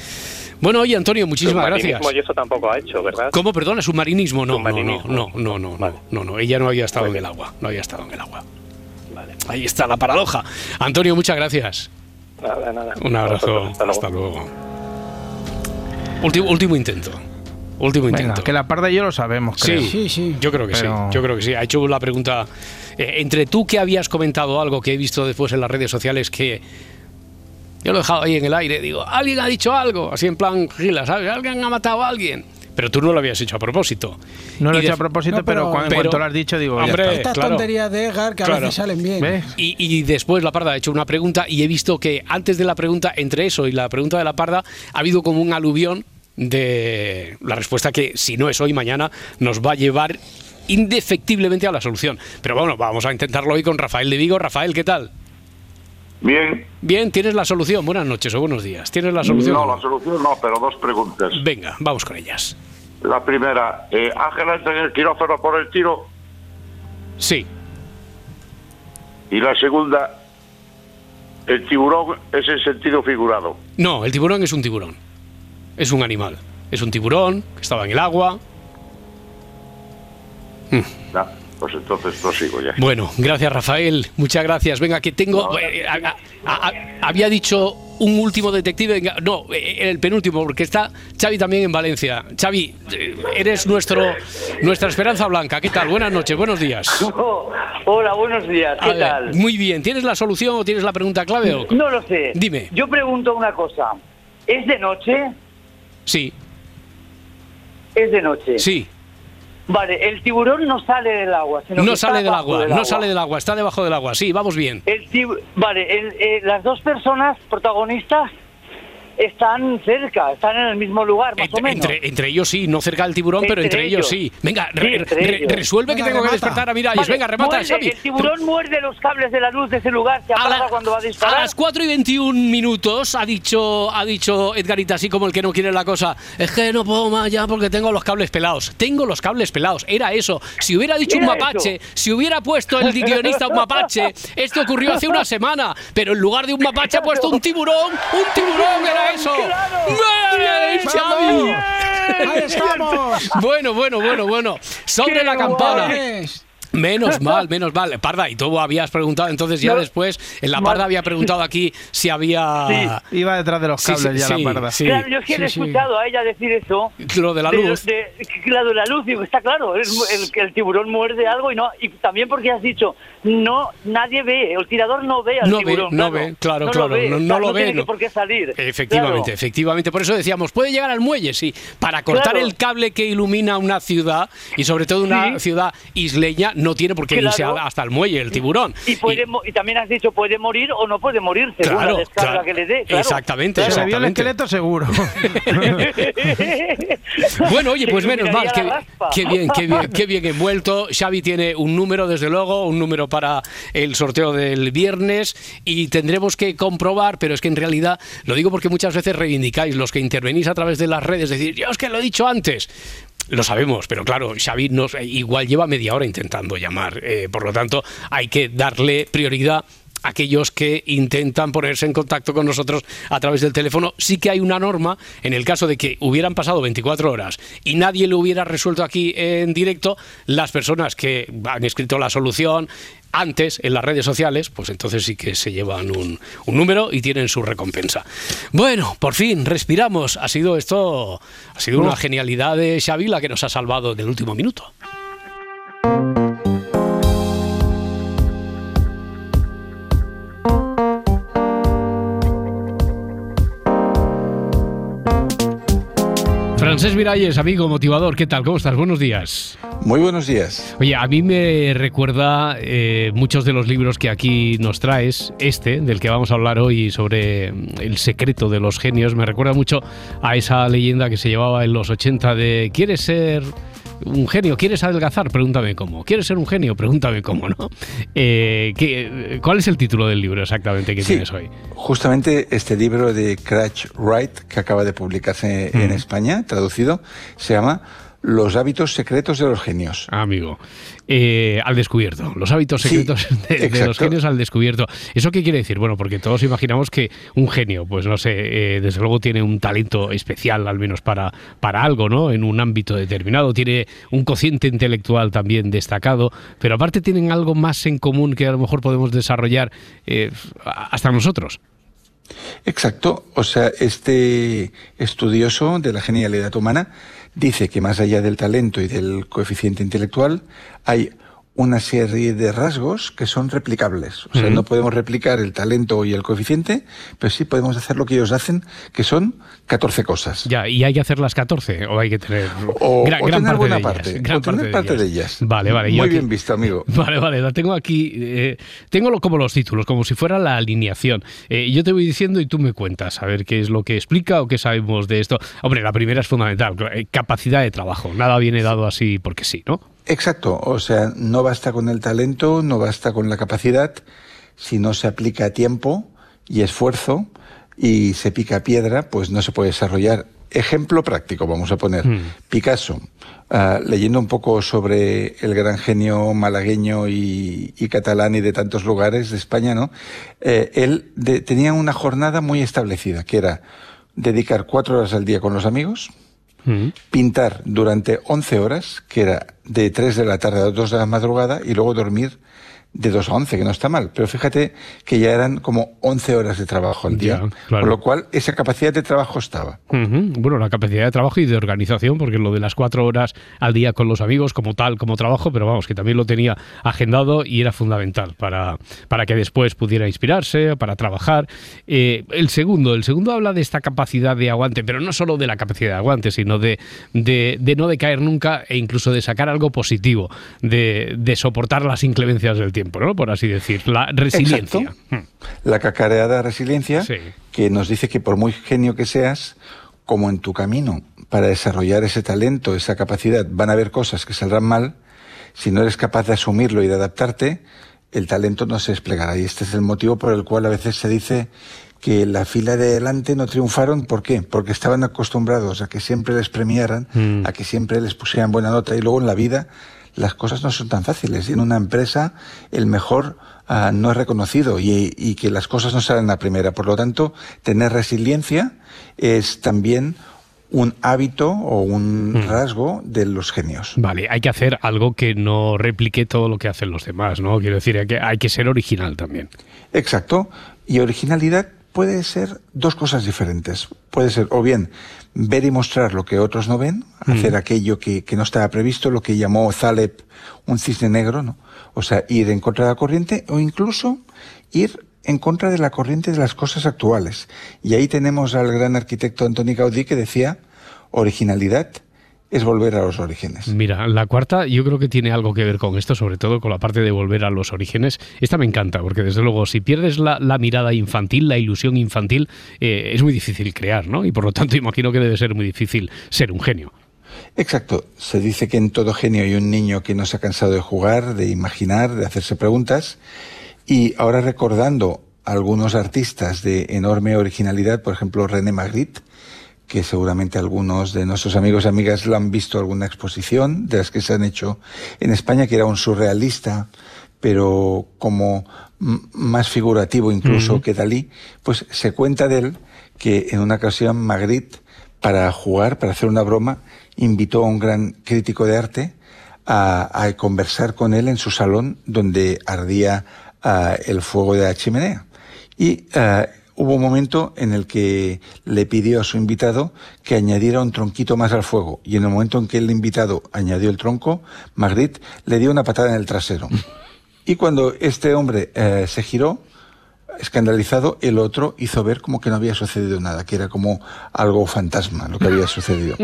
Bueno, oye Antonio, muchísimas gracias. Y eso tampoco ha hecho, ¿verdad? ¿Cómo, perdona? ¿Submarinismo? No, Submarinismo. no, no, no, no, no, no, no, ella no había estado en el agua, no había estado en el agua. Ahí está la paradoja. Antonio, muchas gracias. Nada, nada. Un abrazo, hasta luego. Último, último intento. Último Venga, intento. que la parda y yo lo sabemos, creo. Sí, Yo creo que Pero- sí. Yo creo que sí. Ha hecho la pregunta. Eh, entre tú que habías comentado algo que he visto después en las redes sociales que. Yo lo he dejado ahí en el aire. Digo, alguien ha dicho algo. Así en plan, gila, ¿sabes? Alguien ha matado a alguien. Pero tú no lo habías hecho a propósito. No lo he hecho a propósito, No, pero, pero- cuando, en pero- cuanto lo has dicho, digo, ya Hombre, está. Estas claro. tonterías de Edgar que a veces salen bien. Y, y después la parda ha hecho una pregunta y he visto que antes de la pregunta, entre eso y la pregunta de la parda, ha habido como un aluvión de la respuesta que, si no es hoy, mañana, nos va a llevar indefectiblemente a la solución. Pero bueno, vamos a intentarlo hoy con Rafael de Vigo. Rafael, ¿qué tal? Bien. Bien, tienes la solución. Buenas noches o buenos días. ¿Tienes la solución? No, la solución no, pero dos preguntas. Venga, vamos con ellas. La primera, eh, Ángela está en el quirófano por el tiro. Sí. Y la segunda, el tiburón es en sentido figurado. No, el tiburón es un tiburón. Es un animal. Es un tiburón que estaba en el agua. Ya, pues entonces prosigo ya. Bueno, gracias Rafael, muchas gracias. Venga, que tengo... eh, a- a- a- había dicho un último detective, venga, no, eh, el penúltimo, porque está Xavi también en Valencia. Xavi, eh, eres nuestro nuestra esperanza blanca. ¿Qué tal? Buenas noches, buenos días. Hola, buenos días. ¿Qué ver, tal? Muy bien, ¿tienes la solución o tienes la pregunta clave? O... No lo sé. Dime. Yo pregunto una cosa. ¿Es de noche? Sí, Es de noche. sí. Vale, el tiburón no sale del agua. Sino No sale del agua, no sale del agua, está debajo del agua. Sí, vamos bien. El tib- vale, el- eh, las dos personas protagonistas están cerca, están en el mismo lugar, más o menos. Entre, entre ellos sí, no cerca del tiburón, pero entre Entre ellos ellos. sí. Venga, Sí, re- entre re- resuelve que Venga, tengo que remata. despertar a Miralles. Vale, Venga, remata, muerde, Xavi. El tiburón muerde los cables de la luz de ese lugar, se apaga cuando va a A disparar. las 4 y 21 minutos ha dicho, ha dicho Edgarita, así como el que no quiere la cosa. Es que no puedo más ya porque tengo los cables pelados. Tengo los cables pelados. Era eso. Si hubiera dicho un mapache, eso. si hubiera puesto el guionista un mapache, esto ocurrió hace una semana. Pero en lugar de un mapache ha puesto un tiburón. ¡Un tiburón era eso! ¡Bien, Xavi! ¡Ahí estamos! Bueno, bueno, bueno, bueno. Sobre ¡Qué la campana. guays! Menos mal, menos mal. Parda, y tú habías preguntado entonces ya No. después, en la Parda había preguntado aquí si había... Iba detrás de los cables sí, ya sí, la parda. sí. claro, yo es que he escuchado a ella decir eso. Lo de la luz. De, claro, de la luz, digo, está claro, el, el, el tiburón muerde algo y no y también porque has dicho, no, nadie ve, el tirador no ve al No ve, tiburón. no ve, claro, claro, lo ve, no- no lo ve, tiene no. que por qué salir. Efectivamente, Claro. efectivamente. Por eso decíamos, puede llegar al muelle, sí. Para cortar Claro. el cable que ilumina una ciudad, y sobre todo una Sí. ciudad isleña, no tiene por qué irse Claro. hasta el muelle, el tiburón. Y, puede, mo- y también has dicho, puede morir o no puede morir, según Claro, la descarga claro. que le dé. claro. Exactamente, Se vio el exactamente. esqueleto seguro. Bueno, oye, pues menos mal, qué bien, qué bien, qué bien envuelto. Xavi tiene un número, desde luego, un número para el sorteo del viernes y tendremos que comprobar, pero es que en realidad, lo digo porque muchas veces reivindicáis los que intervenís a través de las redes, decir, yo es que lo he dicho antes. Lo sabemos, pero claro, Xavi nos, igual lleva media hora intentando llamar, eh, por lo tanto hay que darle prioridad a aquellos que intentan ponerse en contacto con nosotros a través del teléfono. Sí que hay una norma en el caso de que hubieran pasado 24 horas y nadie lo hubiera resuelto aquí en directo, las personas que han escrito la solución antes en las redes sociales, pues entonces sí que se llevan un, un número y tienen su recompensa. Bueno, por fin, respiramos. Ha sido esto, ha sido una genialidad de Xavi la que nos ha salvado en el último minuto. Francés Miralles, amigo motivador, ¿qué tal? ¿Cómo estás? Buenos días. Muy buenos días. Oye, a mí me recuerda eh, muchos de los libros que aquí nos traes, este, del que vamos a hablar hoy sobre mm, el secreto de los genios, me recuerda mucho a esa leyenda que se llevaba en los 80 de ¿quieres ser un genio? ¿Quieres adelgazar? Pregúntame cómo. ¿Quieres ser un genio? Pregúntame cómo, ¿no? Eh, ¿qué- ¿Cuál es el título del libro exactamente que Sí, tienes hoy? Justamente este libro de Crash Wright, que acaba de publicarse en Mm. España, traducido, se llama Los hábitos secretos de los genios. Amigo, eh, al descubierto, los hábitos Sí, secretos de, los genios al descubierto. ¿Eso qué quiere decir? Bueno, porque todos imaginamos que un genio, pues no sé, eh, desde luego tiene un talento especial, al menos para, para algo, ¿no? En un ámbito determinado, tiene un cociente intelectual también destacado, pero aparte tienen algo más en común que a lo mejor podemos desarrollar eh, hasta nosotros. Exacto. O sea, este estudioso de la genialidad humana dice que más allá del talento y del coeficiente intelectual hay una serie de rasgos que son replicables. O sea, no podemos replicar el talento y el coeficiente, pero sí podemos hacer lo que ellos hacen, que son 14 cosas. Ya, ¿y hay que hacer las 14 o hay que tener O- gran, o gran tener parte, de ellas? parte, gran o tener parte de ellas. Vale, vale. yo Muy aquí- bien visto, amigo. Vale, vale, la tengo aquí. eh, tengo como los títulos, como si fuera la alineación. Eh, yo te voy diciendo y tú me cuentas a ver qué es lo que explica o qué sabemos de esto. Hombre, la primera es fundamental, eh, capacidad de trabajo. Nada viene dado así porque sí, ¿no? Exacto, o sea, no basta con el talento, no basta con la capacidad, si no se aplica tiempo y esfuerzo y se pica piedra, pues no se puede desarrollar. Ejemplo práctico, vamos a poner. Picasso, ah, leyendo un poco sobre el gran genio malagueño y, y catalán y de tantos lugares de España, ¿no? Eh, él de- tenía una jornada muy establecida, que era dedicar cuatro horas al día con los amigos, pintar durante 11 horas, que era de 3 de la tarde a 2 de la madrugada, y luego dormir de 2 a 11, que no está mal. Pero fíjate que ya eran como 11 horas de trabajo al día. Ya, claro. Con lo cual, esa capacidad de trabajo estaba. Ujú. Bueno, la capacidad de trabajo y de organización, porque lo de las cuatro horas al día con los amigos como tal, como trabajo, pero vamos, que también lo tenía agendado y era fundamental para, para que después pudiera inspirarse, para trabajar. Eh, el segundo, el segundo habla de esta capacidad de aguante, pero no solo de la capacidad de aguante, sino de, de, de no decaer nunca e incluso de sacar algo positivo, de, de soportar las inclemencias del tiempo, ¿no? Por así decir, la resiliencia. Exacto. La cacareada resiliencia, que nos dice que por muy genio que seas, como en tu camino para desarrollar ese talento, esa capacidad, van a haber cosas que saldrán mal, si no eres capaz de asumirlo y de adaptarte, el talento no se desplegará. Y este es el motivo por el cual a veces se dice que la fila de delante no triunfaron. ¿Por qué? Porque estaban acostumbrados a que siempre les premiaran, Mm. a que siempre les pusieran buena nota y luego en la vida las cosas no son tan fáciles. Y en una empresa el mejor ah, no es reconocido y, y que las cosas no salen a primera. Por lo tanto, tener resiliencia es también un hábito o un Mm. rasgo de los genios. Vale, hay que hacer algo que no replique todo lo que hacen los demás, ¿no? Quiero decir, hay que, hay que ser original también. Exacto. Y originalidad puede ser dos cosas diferentes. Puede ser o bien ver y mostrar lo que otros no ven, Mm. hacer aquello que, que no estaba previsto, lo que llamó Zaleb un cisne negro, ¿no? O sea, ir en contra de la corriente o incluso ir en contra de la corriente de las cosas actuales. Y ahí tenemos al gran arquitecto Antoni Gaudí que decía, originalidad es volver a los orígenes. Mira, la cuarta yo creo que tiene algo que ver con esto, sobre todo con la parte de volver a los orígenes. Esta me encanta, porque desde luego si pierdes la, la mirada infantil, la ilusión infantil, eh, es muy difícil crear, ¿no? Y por lo tanto imagino que debe ser muy difícil ser un genio. Exacto. Se dice que en todo genio hay un niño que no se ha cansado de jugar, de imaginar, de hacerse preguntas. Y ahora recordando a algunos artistas de enorme originalidad, por ejemplo René Magritte, que seguramente algunos de nuestros amigos y amigas lo han visto alguna exposición de las que se han hecho en España, que era un surrealista, pero como más figurativo incluso que Dalí, pues se cuenta de él que en una ocasión Magritte, para jugar, para hacer una broma, invitó a un gran crítico de arte a, a conversar con él en su salón donde ardía ah, el fuego de la chimenea. Y ah, hubo un momento en el que le pidió a su invitado que añadiera un tronquito más al fuego. Y en el momento en que el invitado añadió el tronco, Magritte le dio una patada en el trasero. Y cuando este hombre eh, se giró, escandalizado, el otro hizo ver como que no había sucedido nada, que era como algo fantasma lo que había sucedido.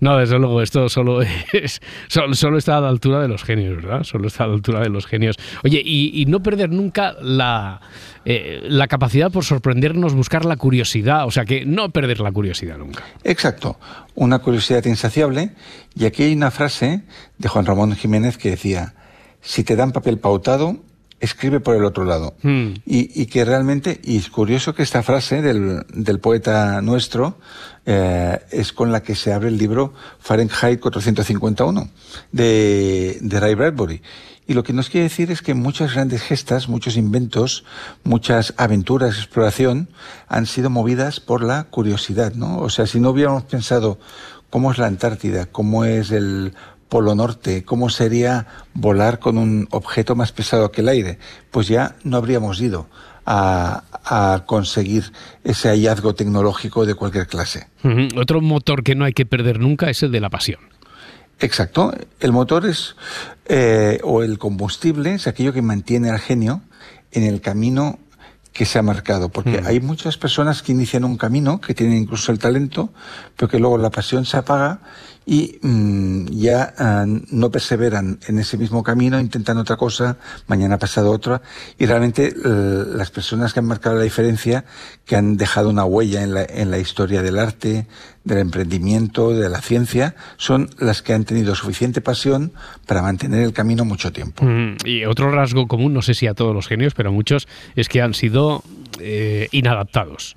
No, desde luego, esto solo es solo, solo está a la altura de los genios, ¿verdad? Solo está a la altura de los genios. Oye, y, y no perder nunca la, eh, la capacidad por sorprendernos, buscar la curiosidad, o sea, que no perder la curiosidad nunca. Exacto, una curiosidad insaciable. Y aquí hay una frase de Juan Ramón Jiménez que decía, si te dan papel pautado, escribe por el otro lado. Hmm. Y, y que realmente, y es curioso que esta frase del, del poeta nuestro eh, es con la que se abre el libro Fahrenheit 451 de, de Ray Bradbury. Y lo que nos quiere decir es que muchas grandes gestas, muchos inventos, muchas aventuras, exploración, han sido movidas por la curiosidad, ¿no? O sea, si no hubiéramos pensado cómo es la Antártida, cómo es el Polo Norte, cómo sería volar con un objeto más pesado que el aire, pues ya no habríamos ido a, a conseguir ese hallazgo tecnológico de cualquier clase. Otro motor que no hay que perder nunca es el de la pasión. Exacto. El motor es, eh, o el combustible, es aquello que mantiene al genio en el camino que se ha marcado. Porque hay muchas personas que inician un camino, que tienen incluso el talento, pero que luego la pasión se apaga y mm, ya ah, no perseveran en ese mismo camino, intentan otra cosa, mañana pasado otra. Y realmente eh, las personas que han marcado la diferencia, que han dejado una huella en la, en la historia del arte, del emprendimiento, de la ciencia, son las que han tenido suficiente pasión para mantener el camino mucho tiempo. Mm, Y otro rasgo común, no sé si a todos los genios, pero a muchos, es que han sido eh, inadaptados.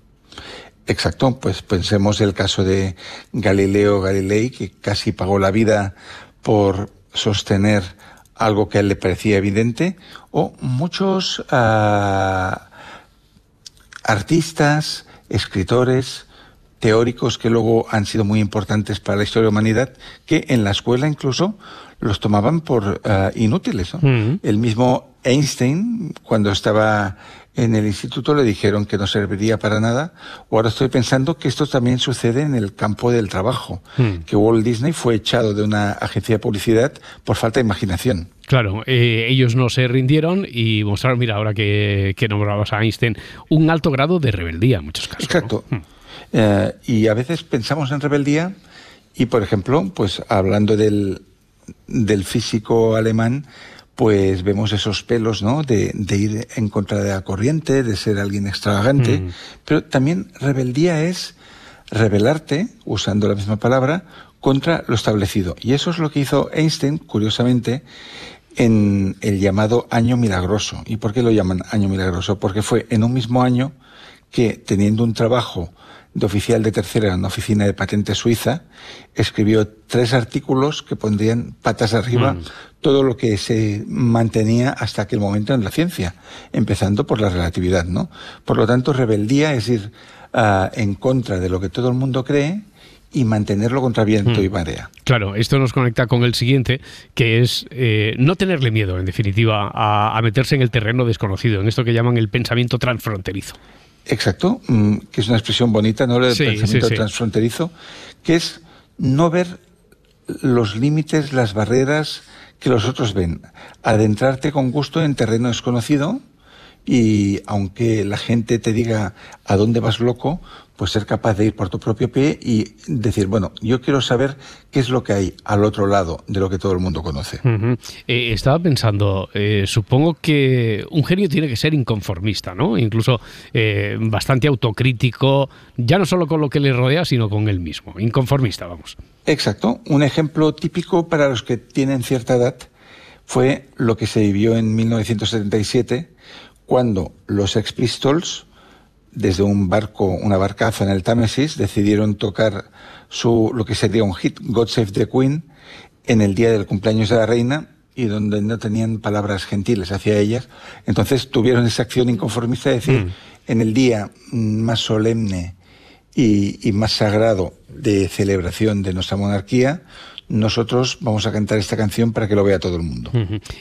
Exacto, pues pensemos el caso de Galileo Galilei, que casi pagó la vida por sostener algo que a él le parecía evidente, o muchos ah, artistas, escritores, teóricos que luego han sido muy importantes para la historia de la humanidad, que en la escuela incluso los tomaban por ah, inútiles. ¿no? El mismo Einstein, cuando estaba en el instituto, le dijeron que no serviría para nada. O ahora estoy pensando que esto también sucede en el campo del trabajo, Hmm. que Walt Disney fue echado de una agencia de publicidad por falta de imaginación. Claro, eh, ellos no se rindieron y mostraron, mira, ahora que, que nombrabas a Einstein, un alto grado de rebeldía en muchos casos. Exacto. Eh, y a veces pensamos en rebeldía y, por ejemplo, pues hablando del, del físico alemán, pues vemos esos pelos, ¿no? De, de ir en contra de la corriente, de ser alguien extravagante. Mm. Pero también rebeldía es rebelarte, usando la misma palabra, contra lo establecido. Y eso es lo que hizo Einstein, curiosamente, en el llamado año milagroso. ¿Y por qué lo llaman año milagroso? Porque fue en un mismo año que, teniendo un trabajo de oficial de tercera en una oficina de patente suiza, escribió tres artículos que pondrían patas arriba Mm. todo lo que se mantenía hasta aquel momento en la ciencia, empezando por la relatividad, ¿no? Por lo tanto, rebeldía es ir ah, en contra de lo que todo el mundo cree y mantenerlo contra viento Mm. y marea. Claro, esto nos conecta con el siguiente, que es eh, no tenerle miedo, en definitiva, a, a meterse en el terreno desconocido, en esto que llaman el pensamiento transfronterizo. Exacto, mm, que es una expresión bonita, ¿no? Del Sí, pensamiento sí, sí. transfronterizo, que es no ver los límites, las barreras que los otros ven. Adentrarte con gusto en terreno desconocido y aunque la gente te diga a dónde vas loco, pues ser capaz de ir por tu propio pie y decir, bueno, yo quiero saber qué es lo que hay al otro lado de lo que todo el mundo conoce. Eh, estaba pensando, eh, supongo que un genio tiene que ser inconformista, ¿no? Incluso eh, bastante autocrítico, ya no solo con lo que le rodea, sino con él mismo. Inconformista, vamos. Exacto. Un ejemplo típico para los que tienen cierta edad fue lo que se vivió en 1977 cuando los Sex Pistols, desde un barco, una barcaza en el Támesis, decidieron tocar su, lo que sería un hit, God Save the Queen, en el día del cumpleaños de la reina y donde no tenían palabras gentiles hacia ellas. Entonces tuvieron esa acción inconformista de decir, Mm. en el día más solemne y, y más sagrado de celebración de nuestra monarquía, nosotros vamos a cantar esta canción para que lo vea todo el mundo.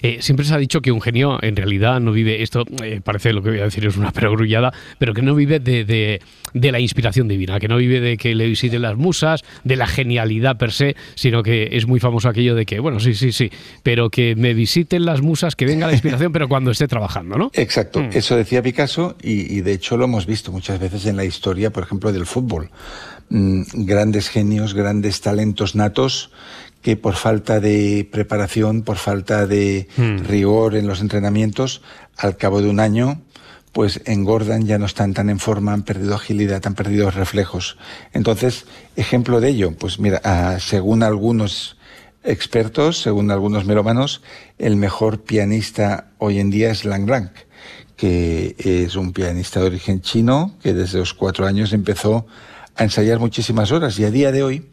Eh, siempre se ha dicho que un genio en realidad no vive, esto eh, parece lo que voy a decir es una perogrullada, pero que no vive de, de- de la inspiración divina, que no vive de que le visiten las musas, de la genialidad per se, sino que es muy famoso aquello de que, bueno, sí, sí, sí, pero que me visiten las musas, que venga la inspiración, pero cuando esté trabajando, ¿no? Exacto, Mm. eso decía Picasso y, y de hecho lo hemos visto muchas veces en la historia, por ejemplo, del fútbol. Mm, grandes genios, grandes talentos natos que por falta de preparación, por falta de Mm. rigor en los entrenamientos, al cabo de un año, pues engordan, ya no están tan en forma, han perdido agilidad, han perdido reflejos. Entonces, ejemplo de ello, pues mira, ah, según algunos expertos, según algunos melómanos, el mejor pianista hoy en día es Lang Lang, que es un pianista de origen chino que desde los cuatro años empezó a ensayar muchísimas horas. Y a día de hoy,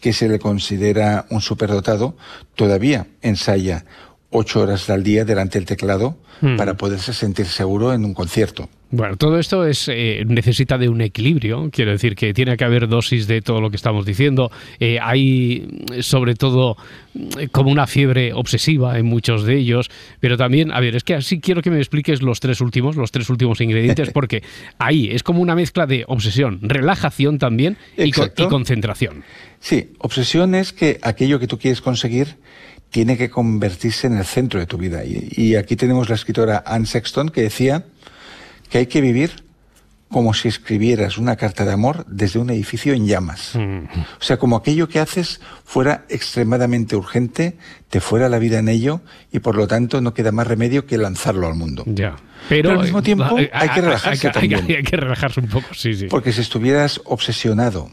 que se le considera un superdotado, todavía ensaya ocho horas al día delante del teclado Hmm. para poderse sentir seguro en un concierto. Bueno, todo esto es eh, necesita de un equilibrio, quiero decir que tiene que haber dosis de todo lo que estamos diciendo. Eh, hay sobre todo como una fiebre obsesiva en muchos de ellos, pero también, a ver, es que así quiero que me expliques los tres últimos, los tres últimos ingredientes, porque ahí es como una mezcla de obsesión, relajación también y concentración. Sí, obsesión es que aquello que tú quieres conseguir tiene que convertirse en el centro de tu vida. Y, y aquí tenemos la escritora Anne Sexton que decía que hay que vivir como si escribieras una carta de amor desde un edificio en llamas. O sea, como aquello que haces fuera extremadamente urgente, te fuera la vida en ello y por lo tanto no queda más remedio que lanzarlo al mundo. Ya. Pero, al mismo eh, tiempo eh, hay que relajarse hay también. hay que relajarse un poco, sí, sí. Porque si estuvieras obsesionado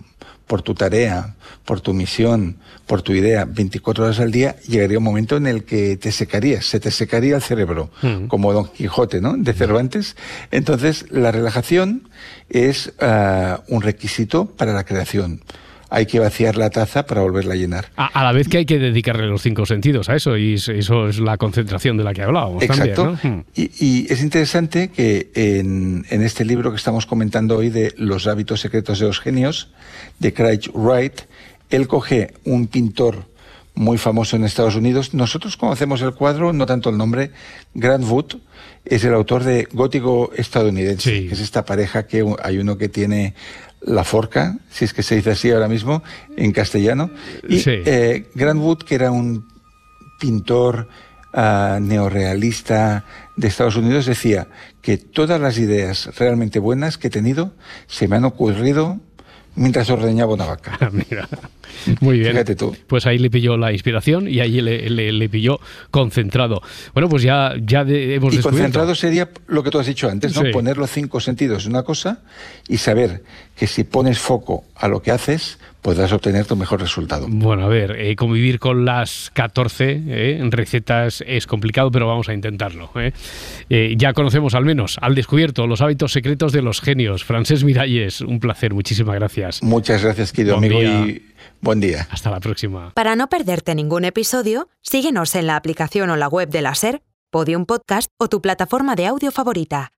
por tu tarea, por tu misión, por tu idea 24 horas al día, llegaría un momento en el que te secarías, se te secaría el cerebro, Mm. como Don Quijote, ¿no? De Cervantes. Entonces, la relajación es ah, un requisito para la creación. Hay que vaciar la taza para volverla a llenar. A, a la vez que hay que dedicarle los cinco sentidos a eso, y es- eso es la concentración de la que hablábamos Exacto. también. ¿no? Mm. Y, y es interesante que en, en este libro que estamos comentando hoy de Los hábitos secretos de los genios, de Craig Wright, él coge un pintor muy famoso en Estados Unidos. Nosotros conocemos el cuadro, no tanto el nombre. Grant Wood es el autor de Gótico estadounidense, que es esta pareja que hay uno que tiene la forca, si es que se dice así ahora mismo, en castellano. Y Sí. eh, Grant Wood, que era un pintor ah, neorrealista de Estados Unidos, decía que todas las ideas realmente buenas que he tenido se me han ocurrido mientras ordeñaba una vaca. Mira, muy bien. Fíjate tú. Pues ahí le pilló la inspiración y ahí le, le- le pilló concentrado. Bueno, pues ya, ya de- hemos Y descubierto. concentrado sería lo que tú has dicho antes, ¿no? Sí. Poner los cinco sentidos en una cosa y saber que si pones foco a lo que haces, podrás obtener tu mejor resultado. Bueno, a ver, eh, convivir con las 14 eh, recetas es complicado, pero vamos a intentarlo. eh. Eh, ya conocemos al menos, al descubierto, los hábitos secretos de los genios. Francés Miralles, un placer, muchísimas gracias. Muchas gracias, querido Buen amigo, día. y buen día. Hasta la próxima. Para no perderte ningún episodio, síguenos en la aplicación o la web de la SER, Podium Podcast o tu plataforma de audio favorita.